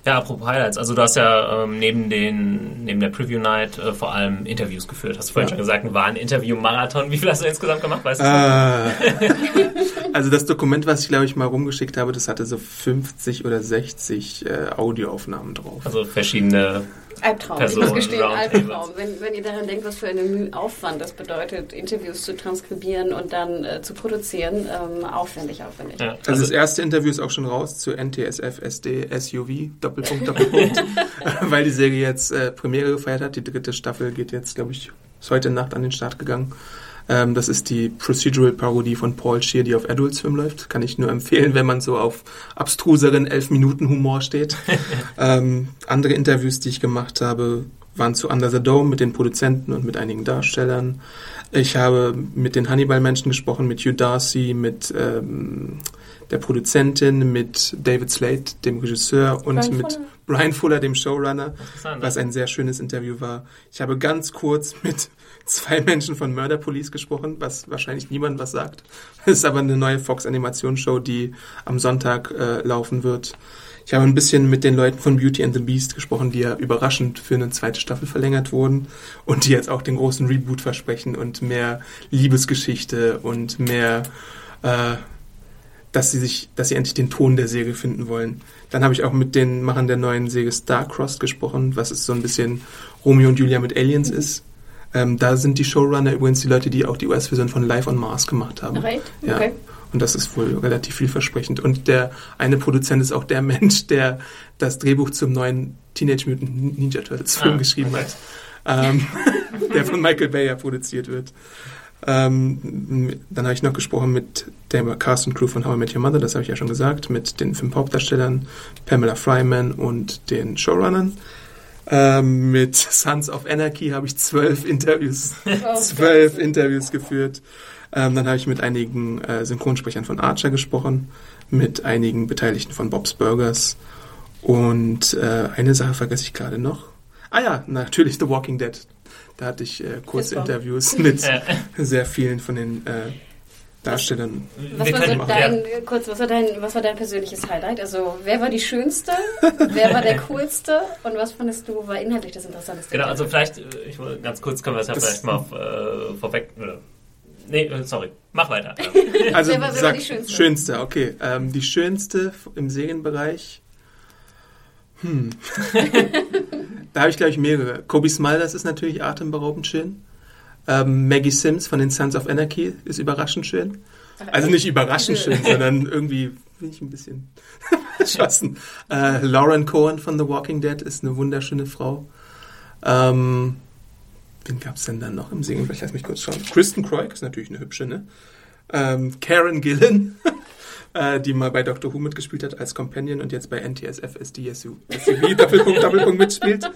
Ja, apropos Highlights. Also du hast ja ähm, neben, den, neben der Preview-Night äh, vor allem Interviews geführt. Hast du vorhin ja. schon gesagt, war ein Interview-Marathon. Wie viel hast du insgesamt gemacht? Weißt du? Äh, also das Dokument, was ich, glaube ich, mal rumgeschickt habe, das hatte so 50 oder 60 äh, Audioaufnahmen drauf. Also verschiedene Albtraum, Person, ich muss gestehen, Albtraum. Wenn, wenn ihr daran denkt, was für einen Aufwand das bedeutet, Interviews zu transkribieren und dann äh, zu produzieren, ähm, aufwendig, aufwendig. Ja, also, also, das erste Interview ist auch schon raus zu NTSF SD SUV, Doppelpunkt, Doppelpunkt, *laughs* *laughs* weil die Serie jetzt äh, Premiere gefeiert hat. Die dritte Staffel geht jetzt, glaube ich, ist heute Nacht an den Start gegangen. Ähm, das ist die Procedural-Parodie von Paul Scheer, die auf Adult Swim läuft. Kann ich nur empfehlen, wenn man so auf abstruseren Elf-Minuten-Humor steht. *laughs* ähm, andere Interviews, die ich gemacht habe, waren zu Under the Dome mit den Produzenten und mit einigen Darstellern. Ich habe mit den Hannibal-Menschen gesprochen, mit Hugh Darcy, mit ähm, der Produzentin, mit David Slade, dem Regisseur und Brian mit Fuller. Brian Fuller, dem Showrunner, was ein sehr schönes Interview war. Ich habe ganz kurz mit *laughs* zwei Menschen von Murder Police gesprochen, was wahrscheinlich niemand was sagt. *laughs* Das ist aber eine neue Fox Animationsshow, die am Sonntag äh, laufen wird. Ich habe ein bisschen mit den Leuten von Beauty and the Beast gesprochen, die ja überraschend für eine zweite Staffel verlängert wurden und die jetzt auch den großen Reboot versprechen und mehr Liebesgeschichte und mehr, äh, dass sie sich, dass sie endlich den Ton der Serie finden wollen. Dann habe ich auch mit den Machern der neuen Serie Starcrossed gesprochen, was es so ein bisschen Romeo und Julia mit Aliens ist. Ähm, da sind die Showrunner übrigens die Leute, die auch die US-Version von Live on Mars gemacht haben. Right? Ja. Okay. Und das ist wohl relativ vielversprechend. Und der eine Produzent ist auch der *laughs* Mensch, der das Drehbuch zum neuen Teenage Mutant Ninja Turtles Film ah, geschrieben okay. hat. Ähm, *laughs* der von Michael Bay ja produziert wird. Ähm, dann habe ich noch gesprochen mit der Cast und Crew von How I Met Your Mother, das habe ich ja schon gesagt, mit den fünf Hauptdarstellern, Pamela Fryman und den Showrunnern. Ähm, mit Sons of Anarchy habe ich zwölf Interviews, oh, *laughs* zwölf Interviews geführt. Ähm, dann habe ich mit einigen äh, Synchronsprechern von Archer gesprochen, mit einigen Beteiligten von Bob's Burgers und äh, eine Sache vergesse ich gerade noch. Ah ja, natürlich The Walking Dead. Da hatte ich äh, kurze Interviews mit sehr vielen von den äh, Darstellern. Was war, so dein, kurz, was, war dein, was war dein persönliches Highlight? Also, wer war die Schönste? wer war der *laughs* Coolste? Und was fandest du war inhaltlich das Interessanteste? Genau, also vielleicht, äh, ich ganz kurz können wir es ja vielleicht mal äh, vorweg. Oder, nee, äh, sorry, mach weiter. *laughs* also, wer war, wer war die Schönste? Schönste, okay. Ähm, die Schönste im Serienbereich. Hm. *laughs* da habe ich, glaube ich, mehrere. Kobe Smulders ist natürlich atemberaubend schön. Ähm, Maggie Sims von den Sons of Anarchy ist überraschend schön. Also nicht überraschend schön, sondern irgendwie bin ich ein bisschen *laughs* erschossen. Äh, Lauren Cohen von The Walking Dead ist eine wunderschöne Frau. Ähm, wen gab es denn dann noch im Singen? Vielleicht lass mich kurz schauen. Kristen Croik ist natürlich eine hübsche, ne? Ähm, Karen Gillen, *laughs* äh, die mal bei Doctor Who mitgespielt hat als Companion und jetzt bei NTSF SDSU SUV *laughs* Doppelpunkt Doppelpunkt mitspielt.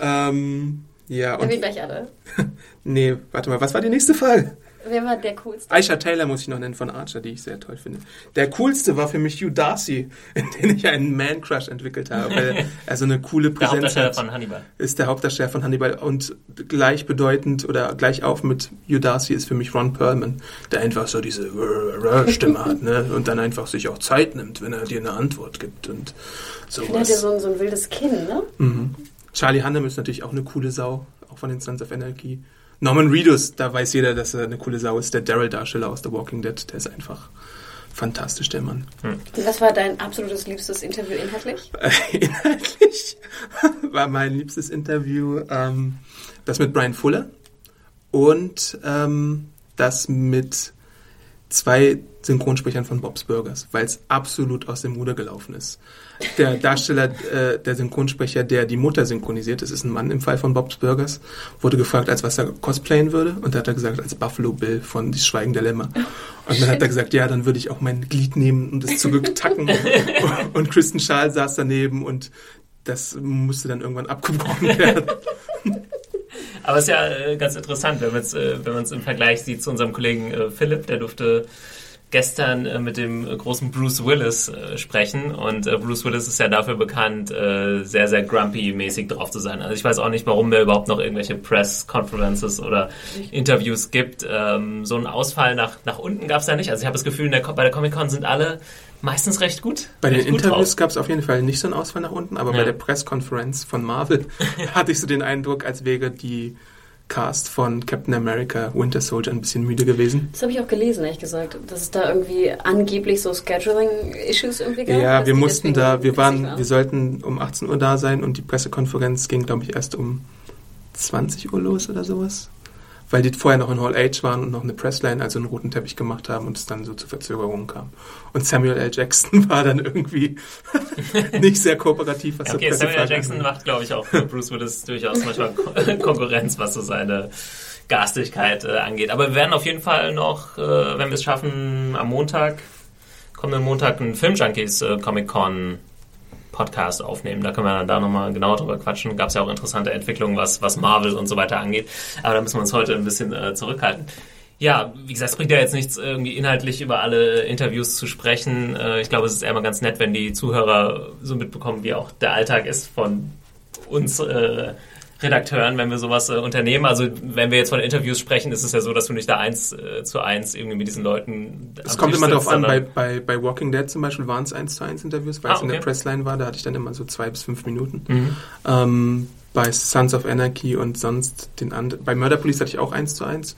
Ähm, ja, und. wir gleich alle. *laughs* nee, warte mal, was war die nächste Frage? Wer war der coolste? Aisha Taylor muss ich noch nennen von Archer, die ich sehr toll finde. Der coolste war für mich Hugh Darcy, *laughs* in den ich einen Man-Crush entwickelt habe, weil *laughs* er so eine coole Präsenz der Hauptdarsteller hat. von Hannibal. Ist der Hauptdarsteller von Hannibal und gleichbedeutend oder gleich auf mit Hugh Darcy ist für mich Ron Perlman, der einfach so diese *laughs* Stimme hat, ne? Und dann einfach sich auch Zeit nimmt, wenn er dir eine Antwort gibt und sowas. Er hat ja so, so ein wildes Kinn, ne? Mhm. Charlie Hunnam ist natürlich auch eine coole Sau, auch von den Sons of Anarchy. Norman Reedus, da weiß jeder, dass er eine coole Sau ist. Der Daryl-Darsteller aus The Walking Dead, der ist einfach fantastisch, der Mann. Hm. Was war dein absolutes liebstes Interview inhaltlich? *laughs* inhaltlich war mein liebstes Interview ähm, das mit Brian Fuller und ähm, das mit zwei Synchronsprechern von Bob's Burgers, weil es absolut aus dem Ruder gelaufen ist. Der Darsteller, *laughs* äh, der Synchronsprecher, der die Mutter synchronisiert, das ist ein Mann im Fall von Bob's Burgers, wurde gefragt, als was er cosplayen würde und da hat er gesagt, als Buffalo Bill von Die Schweigen der Lämmer. Und dann hat er gesagt, ja, dann würde ich auch mein Glied nehmen und es zurücktacken. *laughs* und Kristen Schaal saß daneben und das musste dann irgendwann abgebrochen werden. Aber es ist ja äh, ganz interessant, wenn man es äh, wenn im Vergleich sieht zu unserem Kollegen äh, Philipp, der durfte gestern äh, mit dem großen Bruce Willis äh, sprechen und äh, Bruce Willis ist ja dafür bekannt, sehr, sehr grumpy-mäßig drauf zu sein. Also ich weiß auch nicht, warum er überhaupt noch irgendwelche Press-Conferences oder Interviews gibt. Ähm, so einen Ausfall nach, nach unten gab es ja nicht. Also ich habe das Gefühl, der, bei der Comic-Con sind alle meistens recht gut. Bei den Interviews gab es auf jeden Fall nicht so einen Ausfall nach unten, aber Ja. bei der Presskonferenz von Marvel *laughs* hatte ich so den Eindruck, als wäre die Cast von Captain America Winter Soldier ein bisschen müde gewesen. Das habe ich auch gelesen, ehrlich gesagt, dass es da irgendwie angeblich so Scheduling-Issues irgendwie gab. Ja, wir mussten da, wir waren, wir sollten um 18 Uhr da sein und die Pressekonferenz ging, glaube ich, erst um 20 Uhr los oder sowas. Weil die vorher noch in Hall H waren und noch eine Pressline, also einen roten Teppich gemacht haben und es dann so zu Verzögerungen kam. Und Samuel L. Jackson *laughs* war dann irgendwie *laughs* nicht sehr kooperativ, was so okay, Samuel L. Jackson macht, glaube ich, auch für Bruce Willis durchaus manchmal Kon- *laughs* Konkurrenz, was so seine Garstigkeit äh, angeht. Aber wir werden auf jeden Fall noch, äh, wenn wir es schaffen, am Montag, kommenden Montag, einen Filmjunkies äh, Comic-Con Podcast aufnehmen. Da können wir dann da nochmal genauer drüber quatschen. Gab es ja auch interessante Entwicklungen, was, was Marvel und so weiter angeht. Aber da müssen wir uns heute ein bisschen äh, zurückhalten. Ja, wie gesagt, es bringt ja jetzt nichts, irgendwie inhaltlich über alle Interviews zu sprechen. Äh, ich glaube, es ist eher ganz nett, wenn die Zuhörer so mitbekommen, wie auch der Alltag ist von uns äh, Redakteuren, wenn wir sowas äh, unternehmen. Also wenn wir jetzt von Interviews sprechen, ist es ja so, dass du nicht da eins äh, zu eins irgendwie mit diesen Leuten. Es kommt Tisch immer darauf an, bei, bei, bei Walking Dead zum Beispiel waren es 1 zu 1 Interviews, weil Ah, es in der okay. Pressline war, da hatte ich dann immer so zwei bis fünf Minuten. Mhm. Ähm, bei Sons of Anarchy und sonst den anderen, bei Murder Police hatte ich auch 1 zu 1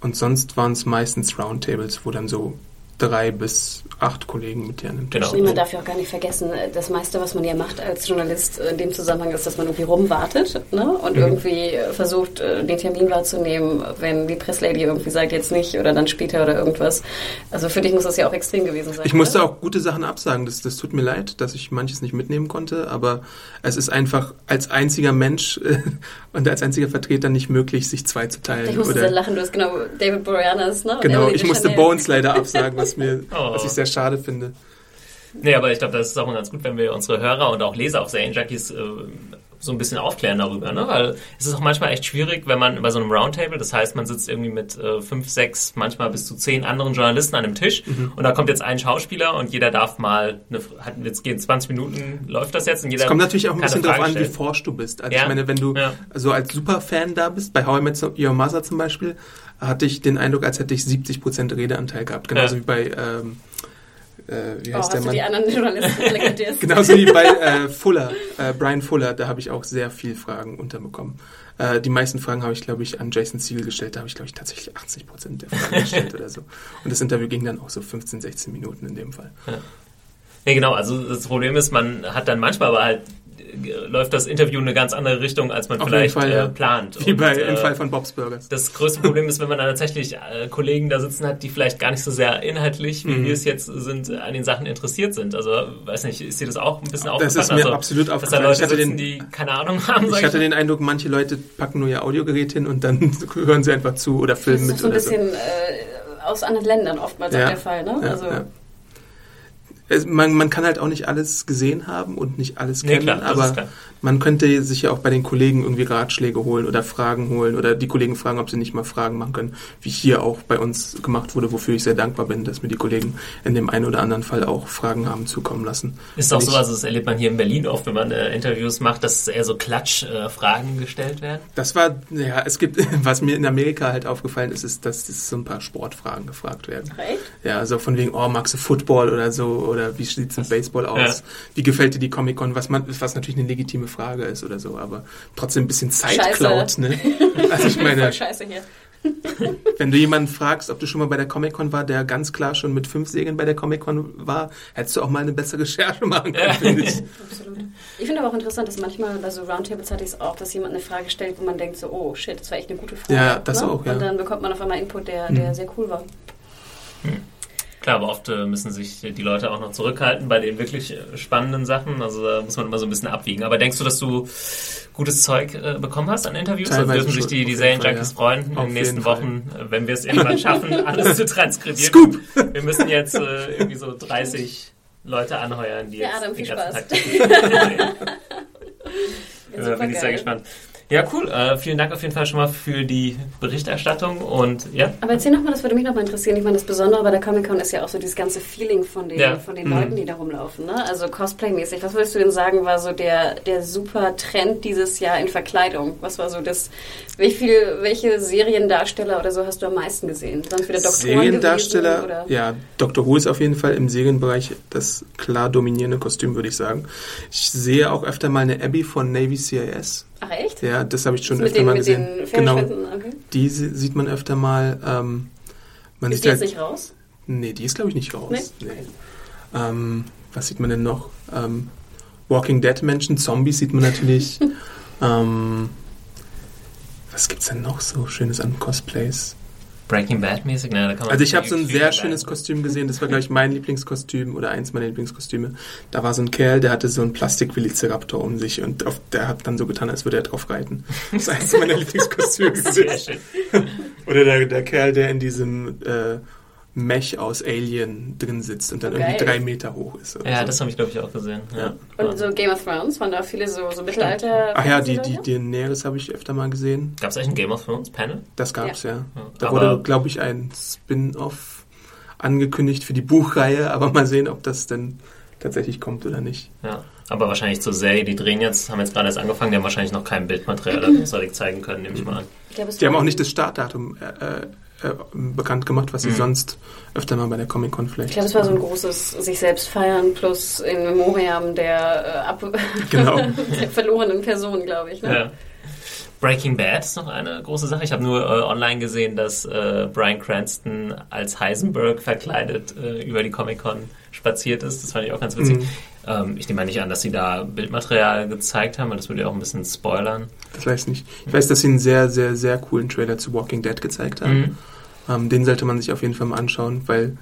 und sonst waren es meistens Roundtables, wo dann so drei bis acht Kollegen mit dir Tisch Genau. Man darf ja auch gar nicht vergessen, das meiste, was man ja macht als Journalist in dem Zusammenhang, ist, dass man irgendwie rumwartet ne? und Mhm. irgendwie versucht, äh, den Termin wahrzunehmen, wenn die Presslady irgendwie sagt, jetzt nicht oder dann später oder irgendwas. Also für dich muss das ja auch extrem gewesen sein. Ich musste oder? auch gute Sachen absagen. Das, das tut mir leid, dass ich manches nicht mitnehmen konnte, aber es ist einfach als einziger Mensch äh, und als einziger Vertreter nicht möglich, sich zwei zu teilen. Ich musste oder, sehr lachen, du hast genau David Boreanaz, ne? Genau, ich musste Deschanel. Bones leider absagen, was mir, Oh. was ich sehr schade finde. Nee, aber ich glaube, das ist auch mal ganz gut, wenn wir unsere Hörer und auch Leser auf Serienjunkies äh, so ein bisschen aufklären darüber, ne? Weil es ist auch manchmal echt schwierig, wenn man bei so einem Roundtable, das heißt, man sitzt irgendwie mit äh, fünf, sechs, manchmal bis zu zehn anderen Journalisten an einem Tisch Mhm. und da kommt jetzt ein Schauspieler und jeder darf mal, eine, hat, jetzt gehen 20 Minuten, läuft das jetzt und jeder Es kommt natürlich auch ein bisschen darauf an, wie stellen. forsch du bist. Also Ja, ich meine, wenn du ja. so als Superfan da bist, bei How I Met Your Mother zum Beispiel, hatte ich den Eindruck, als hätte ich 70% Redeanteil gehabt. Genauso Ja. wie bei, ähm, äh, wie Oh, heißt hast der du Mann? die anderen Journalisten? *laughs* Genauso wie bei äh, Fuller, äh, Brian Fuller, da habe ich auch sehr viel Fragen unterbekommen. Äh, die meisten Fragen habe ich, glaube ich, an Jason Siegel gestellt. Da habe ich, glaube ich, tatsächlich 80 Prozent der Fragen *laughs* gestellt oder so. Und das Interview ging dann auch so 15, 16 Minuten in dem Fall. Ja, genau. Also das Problem ist, man hat dann manchmal aber halt läuft das Interview in eine ganz andere Richtung, als man Auf vielleicht Fall, ja. äh, plant. Wie Und, bei, äh, im Fall von Bob's Burgers. Das größte Problem ist, wenn man dann tatsächlich äh, Kollegen da sitzen hat, die vielleicht gar nicht so sehr inhaltlich, wie Mhm. wir es jetzt sind, äh, an den Sachen interessiert sind. Also, weiß nicht, ist dir das auch ein bisschen Das aufgefallen? ist mir also, absolut Dass da aufgefallen. Leute Ich sitzen, den- die keine Ahnung *laughs* haben, Ich hatte mal. den Eindruck, manche Leute packen nur ihr Audiogerät hin und dann *laughs* hören sie einfach zu oder Das filmen ist mit so ein oder so. bisschen äh, aus anderen Ländern oftmals Ja, auch der Fall, ne? Ja, also, ja. Es, man, man kann halt auch nicht alles gesehen haben und nicht alles Nee, kennen, klar, das ist aber klar. man könnte sich ja auch bei den Kollegen irgendwie Ratschläge holen oder Fragen holen oder die Kollegen fragen, ob sie nicht mal Fragen machen können, wie hier auch bei uns gemacht wurde, wofür ich sehr dankbar bin, dass mir die Kollegen in dem einen oder anderen Fall auch Fragen haben zukommen lassen. Ist auch so, also das erlebt man hier in Berlin oft, wenn man äh, Interviews macht, dass eher so Klatsch-Fragen gestellt werden. Das war, ja, es gibt, *laughs* was mir in Amerika halt aufgefallen ist, ist, dass es so ein paar Sportfragen gefragt werden. Echt? Ja, so von wegen, oh, magst du Football oder so, oder wie sieht's im Baseball aus? Ja. Wie gefällt dir die Comic-Con? Was, man, was natürlich eine legitime Frage ist oder so, aber trotzdem ein bisschen Zeit Scheiße. klaut, ne? *laughs* Also ich meine, Voll scheiße hier. wenn du jemanden fragst, ob du schon mal bei der Comic-Con war, der ganz klar schon mit fünf Segeln bei der Comic-Con war, hättest du auch mal eine bessere Recherche machen können, finde ich. Absolut. Ich finde aber auch interessant, dass manchmal bei so Roundtables hatte ich es auch, dass jemand eine Frage stellt, wo man denkt so, oh shit, das war echt eine gute Frage. Ja, das ne? auch, ja. Und dann bekommt man auf einmal Input, der, der Mhm. sehr cool war. Klar, aber oft äh, müssen sich die Leute auch noch zurückhalten bei den wirklich äh, spannenden Sachen. Also da muss man immer so ein bisschen abwiegen. Aber denkst du, dass du gutes Zeug äh, bekommen hast an Interviews? Teilweise also dürfen sich die, die Serienjunkies ja. freuen in den nächsten Wochen, Fall. wenn wir es irgendwann *laughs* schaffen, alles zu transkribieren. Scoop! Wir müssen jetzt äh, irgendwie so 30 Leute anheuern, die ja, jetzt Adam, den viel ganzen Spaß. Tag. *laughs* *laughs* Ja, äh, bin ich sehr gespannt. Ja, cool. Äh, vielen Dank auf jeden Fall schon mal für die Berichterstattung und ja. Aber erzähl nochmal, das würde mich nochmal interessieren. Ich meine, das Besondere bei der Comic-Con ist ja auch so dieses ganze Feeling von den, Ja. von den Mhm. Leuten, die da rumlaufen. Ne? Also Cosplay-mäßig. Was würdest du denn sagen, war so der, der super Trend dieses Jahr in Verkleidung? Was war so das, wie viel, welche Seriendarsteller oder so hast du am meisten gesehen? Sonst wieder Doktoren Seriendarsteller, gewesen, oder? ja, Dr. Who ist auf jeden Fall im Serienbereich das klar dominierende Kostüm, würde ich sagen. Ich sehe auch öfter mal eine Abby von Navy CIS. Ach echt? Ja, das habe ich schon öfter den, mal gesehen. genau? Okay. die sie- sieht man öfter mal. Ähm, man Ist die jetzt halt, nicht raus? Nee, die ist glaube ich nicht raus. Nee? Nee. Ähm, was sieht man denn noch? Ähm, Walking Dead Menschen, Zombies sieht man natürlich. *laughs* ähm, was gibt's denn noch so Schönes an Cosplays? Breaking Bad mäßig, ne, da kann man Also ich habe so ein sehr schönes Kostüm gesehen, das war glaube ich mein Lieblingskostüm oder eins meiner Lieblingskostüme. Da war so ein Kerl, der hatte so einen Plastik-Velociraptor um sich und auf, der hat dann so getan, als würde er drauf reiten. Das ist eins meiner *laughs* Lieblingskostüme Sehr schön. Oder der, der Kerl, der in diesem äh, Mech aus Alien drin sitzt und dann Oh, irgendwie drei Meter hoch ist. Ja, so. das habe ich glaube ich auch gesehen. Ja. Und so Game of Thrones, waren da viele so, so Mittelalter. Ach ja, die, die, die Daenerys habe ich öfter mal gesehen. Gab es eigentlich ein Game of Thrones Panel? Das gab's ja. Ja. Da Aber- wurde, glaube ich, ein Spin-off angekündigt für die Buchreihe, aber mal sehen, ob das denn tatsächlich kommt oder nicht. Ja. Aber wahrscheinlich zur Serie, die drehen jetzt, haben jetzt gerade erst angefangen, die haben wahrscheinlich noch kein Bildmaterial *laughs* großartig zeigen können, nehme ich mal an. Ich glaub, es Die haben auch nicht das Startdatum äh, äh, bekannt gemacht, was sie Mhm. sonst öfter mal bei der Comic-Con vielleicht. Ich glaube, es war so ein großes sich selbst feiern plus in Memoriam der, äh, ab Genau. *laughs* der verlorenen Person, glaube ich. Ne? Ja. Breaking Bad ist noch eine große Sache. Ich habe nur äh, online gesehen, dass äh, Brian Cranston als Heisenberg verkleidet äh, über die Comic-Con spaziert ist. Das fand ich auch ganz witzig. Mhm. Ähm, ich nehme mal nicht an, dass sie da Bildmaterial gezeigt haben, weil das würde ja auch ein bisschen spoilern. Das weiß ich nicht. Ich weiß, dass sie einen sehr, sehr, sehr coolen Trailer zu Walking Dead gezeigt haben. Mhm. Ähm, den sollte man sich auf jeden Fall mal anschauen, weil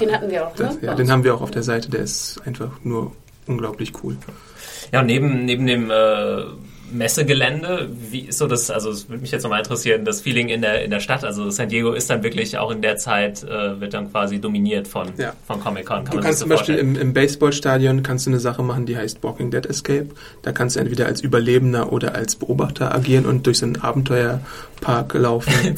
Den hatten wir auch, ne? das, ja, Bei den haben wir auch auf der Seite. Der ist einfach nur unglaublich cool. Ja, und neben, neben dem äh, Messegelände, wie ist so das, also es würde mich jetzt nochmal interessieren, das Feeling in der, in der Stadt, also San Diego ist dann wirklich auch in der Zeit, äh, wird dann quasi dominiert von, Ja. von Comic-Con. Kann Du kannst so zum Beispiel im, im Baseballstadion kannst du eine Sache machen, die heißt Walking Dead Escape. Da kannst du entweder als Überlebender oder als Beobachter agieren und durch so einen Abenteuerpark laufen. *laughs*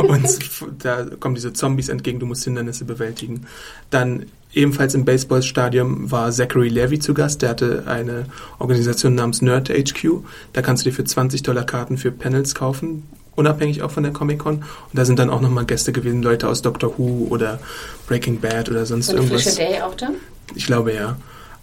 Und da kommen diese Zombies entgegen, du musst Hindernisse bewältigen. Dann ebenfalls im Baseballstadion war Zachary Levy zu Gast, der hatte eine Organisation namens Nerd HQ. Da kannst du dir für 20 Dollar Karten für Panels kaufen, unabhängig auch von der Comic-Con. Und da sind dann auch nochmal Gäste gewesen, Leute aus Doctor Who oder Breaking Bad oder sonst So eine irgendwas. frische Day auch da? Ich glaube ja.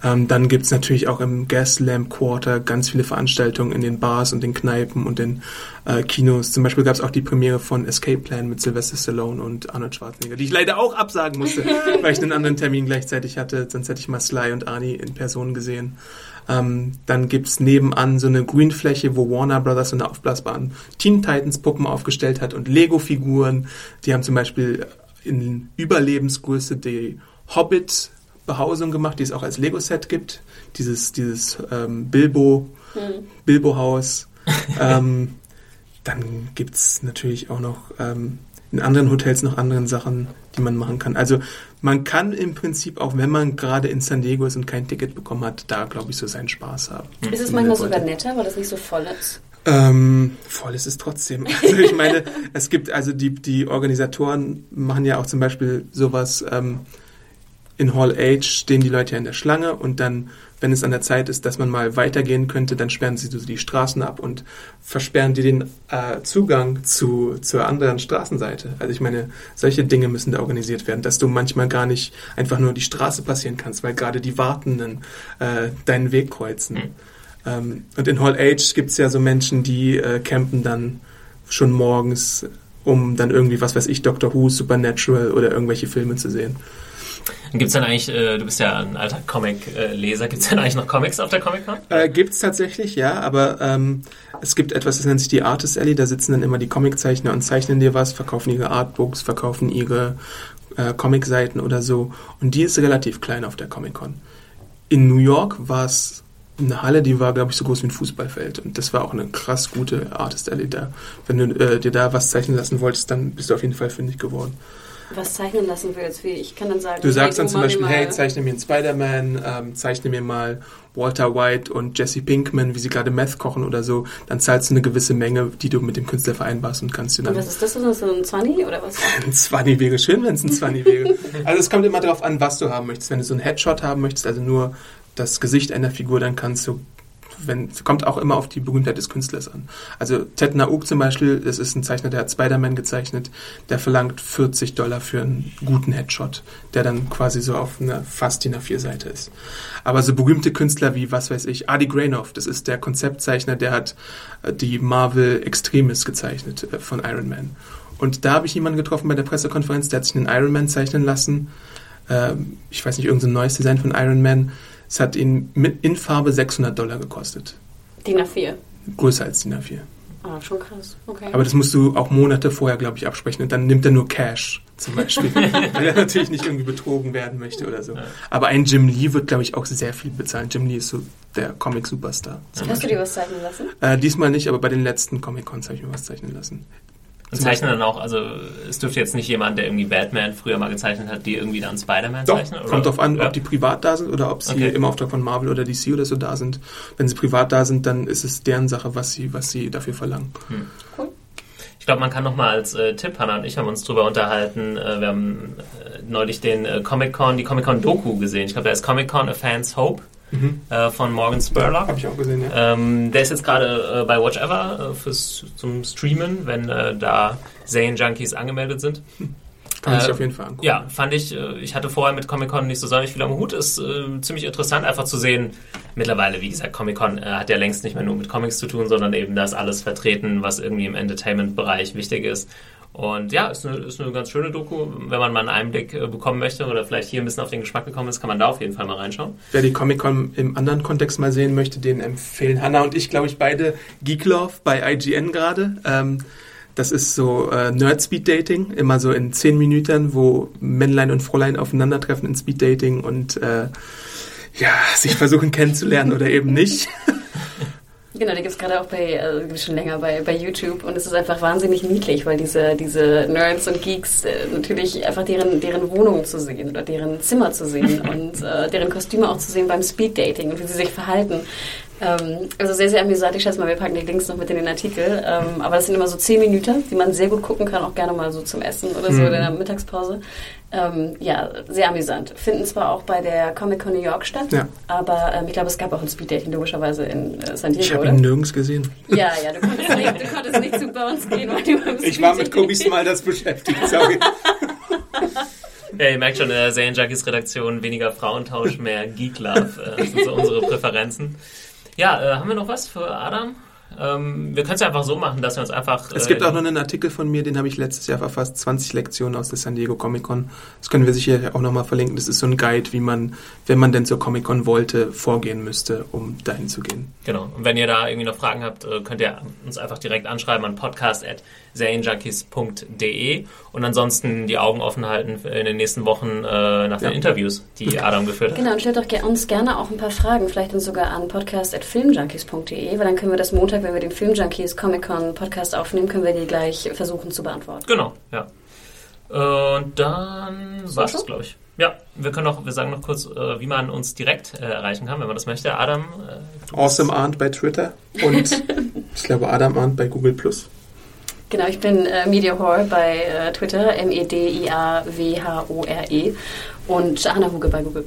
Ähm, dann gibt's natürlich auch im Gaslamp Quarter ganz viele Veranstaltungen in den Bars und den Kneipen und den äh, Kinos. Zum Beispiel gab's auch die Premiere von Escape Plan mit Sylvester Stallone und Arnold Schwarzenegger, die ich leider auch absagen musste, *laughs* weil ich einen anderen Termin gleichzeitig hatte. Sonst hätte ich mal Sly und Arnie in Person gesehen. Ähm, dann gibt's nebenan so eine Grünfläche, wo Warner Brothers so eine aufblasbaren Teen Titans Puppen aufgestellt hat und Lego-Figuren. Die haben zum Beispiel in Überlebensgröße die Hobbit Behausung gemacht, die es auch als Lego-Set gibt. Dieses, dieses ähm, Bilbo, Bilbo-Haus. *laughs* ähm, dann gibt's natürlich auch noch ähm, in anderen Hotels noch anderen Sachen, die man machen kann. Also man kann im Prinzip, auch wenn man gerade in San Diego ist und kein Ticket bekommen hat, da glaube ich so seinen Spaß haben. Ist es manchmal man sogar netter, weil das nicht so voll ist? Ähm, voll ist es trotzdem. Also ich meine, es gibt also die, die Organisatoren machen ja auch zum Beispiel sowas ähm, in Hall H stehen die Leute ja in der Schlange und dann, wenn es an der Zeit ist, dass man mal weitergehen könnte, dann sperren sie so die Straßen ab und versperren die den äh, Zugang zu, zur anderen Straßenseite. Also ich meine, solche Dinge müssen da organisiert werden, dass du manchmal gar nicht einfach nur die Straße passieren kannst, weil gerade die Wartenden äh, deinen Weg kreuzen. Ähm, und in Hall H gibt es ja so Menschen, die äh, campen dann schon morgens, um dann irgendwie, was weiß ich, Doctor Who, Supernatural oder irgendwelche Filme zu sehen. Gibt es dann eigentlich, äh, du bist ja ein alter Comic-Leser, gibt es dann eigentlich noch Comics auf der Comic-Con? Äh, gibt's tatsächlich, ja, aber ähm, es gibt etwas, das nennt sich die Artist Alley, da sitzen dann immer die Comiczeichner und zeichnen dir was, verkaufen ihre Artbooks, verkaufen ihre äh, Comic-Seiten oder so. Und die ist relativ klein auf der Comic-Con. In New York war es eine Halle, die war, glaube ich, so groß wie ein Fußballfeld. Und das war auch eine krass gute Artist Alley da. Wenn du äh, dir da was zeichnen lassen wolltest, dann bist du auf jeden Fall fündig geworden. Was zeichnen lassen willst, wie ich kann dann sagen. Du sagst hey, dann zum Beispiel, hey, zeichne mir einen Spider-Man, ähm, zeichne mir mal Walter White und Jesse Pinkman, wie sie gerade Meth kochen oder so, dann zahlst du eine gewisse Menge, die du mit dem Künstler vereinbarst und kannst du dann. Und was ist das? Ist das so ein 20 oder was? *laughs* ein 20 wäre schön, wenn es ein 20 wäre. also es kommt immer darauf an, was du haben möchtest. Wenn du so einen Headshot haben möchtest, also nur das Gesicht einer Figur, dann kannst du wenn, kommt auch immer auf die Berühmtheit des Künstlers an. Also Ted Nauk zum Beispiel, das ist ein Zeichner, der hat Spider-Man gezeichnet, der verlangt 40 Dollar für einen guten Headshot, der dann quasi so auf einer fast DIN A4-Seite ist. Aber so berühmte Künstler wie, was weiß ich, Adi Granoff, das ist der Konzeptzeichner, der hat äh, die Marvel Extremis gezeichnet äh, von Iron Man. Und da habe ich jemanden getroffen bei der Pressekonferenz, der hat sich einen Iron Man zeichnen lassen. Ähm, ich weiß nicht, irgendein neues Design von Iron Man es hat ihn mit, in Farbe 600 Dollar gekostet. DIN A4? Größer als DIN A4. Ah, schon krass. Okay. Aber das musst du auch Monate vorher, glaube ich, absprechen. Und dann nimmt er nur Cash zum Beispiel, *laughs* weil er natürlich nicht irgendwie betrogen werden möchte oder so. Aber ein Jim Lee wird, glaube ich, auch sehr viel bezahlen. Jim Lee ist so der Comic-Superstar. Hast Beispiel. du dir was zeichnen lassen? Äh, diesmal nicht, aber bei den letzten Comic-Cons habe ich mir was zeichnen lassen. Und zeichnen dann auch, also es dürfte jetzt nicht jemand, der irgendwie Batman früher mal gezeichnet hat, die irgendwie dann Spider-Man zeichnen? Oder? Kommt drauf an, ja. ob die privat da sind oder ob sie okay. im Auftrag von Marvel oder DC oder so da sind. Wenn sie privat da sind, dann ist es deren Sache, was sie, was sie dafür verlangen. Hm. Cool. Ich glaube, man kann nochmal als äh, Tipp, Hannah und ich haben uns drüber unterhalten, äh, wir haben äh, neulich den äh, Comic-Con, die Comic-Con-Doku gesehen. Ich glaube, da ist Comic-Con A Fan's Hope mhm. äh, von Morgan Spurlock. Ja, Habe ich auch gesehen, ja. Ähm, der ist jetzt gerade äh, bei Watch Ever äh, fürs, zum Streamen, wenn äh, da Zane-Junkies angemeldet sind. *laughs* Kann man sich auf jeden Fall angucken. Ja, fand ich, äh, ich hatte vorher mit Comic-Con nicht so sonderlich viel am Hut. Ist äh, ziemlich interessant, einfach zu sehen. Mittlerweile, wie gesagt, Comic-Con äh, hat ja längst nicht mehr nur mit Comics zu tun, sondern eben das alles vertreten, was irgendwie im Entertainment-Bereich wichtig ist. Und ja, ist eine, ist eine ganz schöne Doku. Wenn man mal einen Einblick äh, bekommen möchte oder vielleicht hier ein bisschen auf den Geschmack gekommen ist, kann man da auf jeden Fall mal reinschauen. Wer die Comic-Con im anderen Kontext mal sehen möchte, den empfehlen Hanna und ich, glaube ich, beide Geek Love bei IGN gerade. Ähm, das ist so äh, Nerd-Speed-Dating, immer so in zehn Minuten, wo Männlein und Fräulein aufeinandertreffen in Speed-Dating und äh, ja, sich versuchen kennenzulernen oder eben nicht. *laughs* Genau, die gibt es gerade auch bei, also schon länger bei, bei YouTube und es ist einfach wahnsinnig niedlich, weil diese, diese Nerds und Geeks äh, natürlich einfach deren, deren Wohnungen zu sehen oder deren Zimmer zu sehen *laughs* und äh, deren Kostüme auch zu sehen beim Speeddating und wie sie sich verhalten. Ähm, also sehr, sehr amüsant. Ich schätze mal, wir packen die Links noch mit in den Artikel. Ähm, aber das sind immer so zehn Minuten, die man sehr gut gucken kann, auch gerne mal so zum Essen oder so mhm. in der Mittagspause. Ähm, ja, sehr amüsant. Finden zwar auch bei der Comic Con New York statt, ja. aber ähm, ich glaube, es gab auch ein Speeddating logischerweise in äh, San Diego. Ich habe ihn nirgends gesehen. Ja, ja, du konntest, nicht, du konntest nicht zu uns gehen, weil du im Ich war mit Kobi Smalders beschäftigt, sorry. *laughs* Ja, ihr merkt schon, in der Serien Junkies Redaktion weniger Frauentausch, mehr Geek Love. Äh, das sind so unsere Präferenzen. Ja, äh, haben wir noch was für Adam? Ähm, wir können es einfach so machen, dass wir uns einfach. Es gibt äh, auch noch einen Artikel von mir, den habe ich letztes Jahr verfasst, 20 Lektionen aus der San Diego Comic Con. Das können wir sicher auch nochmal verlinken. Das ist so ein Guide, wie man, wenn man denn zur Comic Con wollte, vorgehen müsste, um dahin zu gehen. Genau. Und wenn ihr da irgendwie noch Fragen habt, äh, könnt ihr uns einfach direkt anschreiben an podcast.serienjunkies.de und ansonsten die Augen offen halten in den nächsten Wochen äh, nach den ja. Interviews, die Adam geführt hat. Genau, und stellt doch uns gerne auch ein paar Fragen, vielleicht dann sogar an podcast.filmjunkies.de, weil dann können wir das Montag, wenn wir den Filmjunkies Comic Con Podcast aufnehmen, können wir die gleich versuchen zu beantworten. Genau, ja. Und dann war es, glaube ich. Ja, wir können noch, wir sagen noch kurz, äh, wie man uns direkt äh, erreichen kann, wenn man das möchte. Adam. Äh, awesome Arndt bei Twitter und *laughs* ich glaube Adam Arndt bei Google Plus. Genau, ich bin äh, Media Whore bei äh, Twitter, M-E-D-I-A-W-H-O-R-E und Anna Huge bei Google+.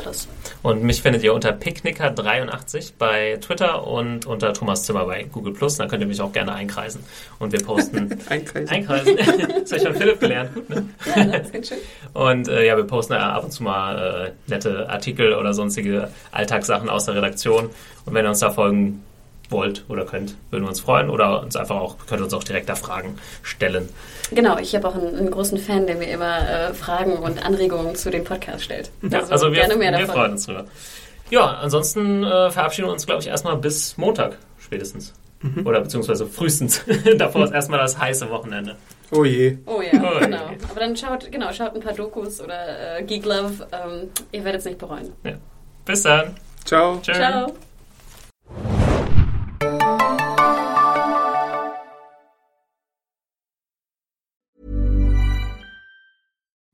Und mich findet ihr unter Picknicker83 bei Twitter und unter Thomas Zimmer bei Google+. Da könnt ihr mich auch gerne einkreisen. Und wir posten... *laughs* einkreisen. Einkreisen. *laughs* das habe ich von Philipp gelernt. *laughs* Gut, ne? Ja, das geht schön. Und äh, ja, wir posten ab und zu mal äh, nette Artikel oder sonstige Alltagssachen aus der Redaktion. Und wenn ihr uns da folgen wollt oder könnt, würden wir uns freuen oder uns einfach auch, könnt uns auch direkt da Fragen stellen. Genau, ich habe auch einen, einen, großen Fan, der mir immer äh, Fragen und Anregungen zu dem Podcast stellt. Ja, also, also wir, gerne mehr wir freuen uns drüber. Ja, ansonsten äh, verabschieden wir uns, glaube ich, erstmal bis Montag spätestens. Mhm. Oder beziehungsweise frühestens. *laughs* Davor ist erstmal das heiße Wochenende. Oh je. Oh ja, oh genau. Je. Aber dann schaut, genau, schaut ein paar Dokus oder äh, Geek Love. Ähm, ihr werdet es nicht bereuen. Ja. Bis dann. Ciao. Tschö. Ciao.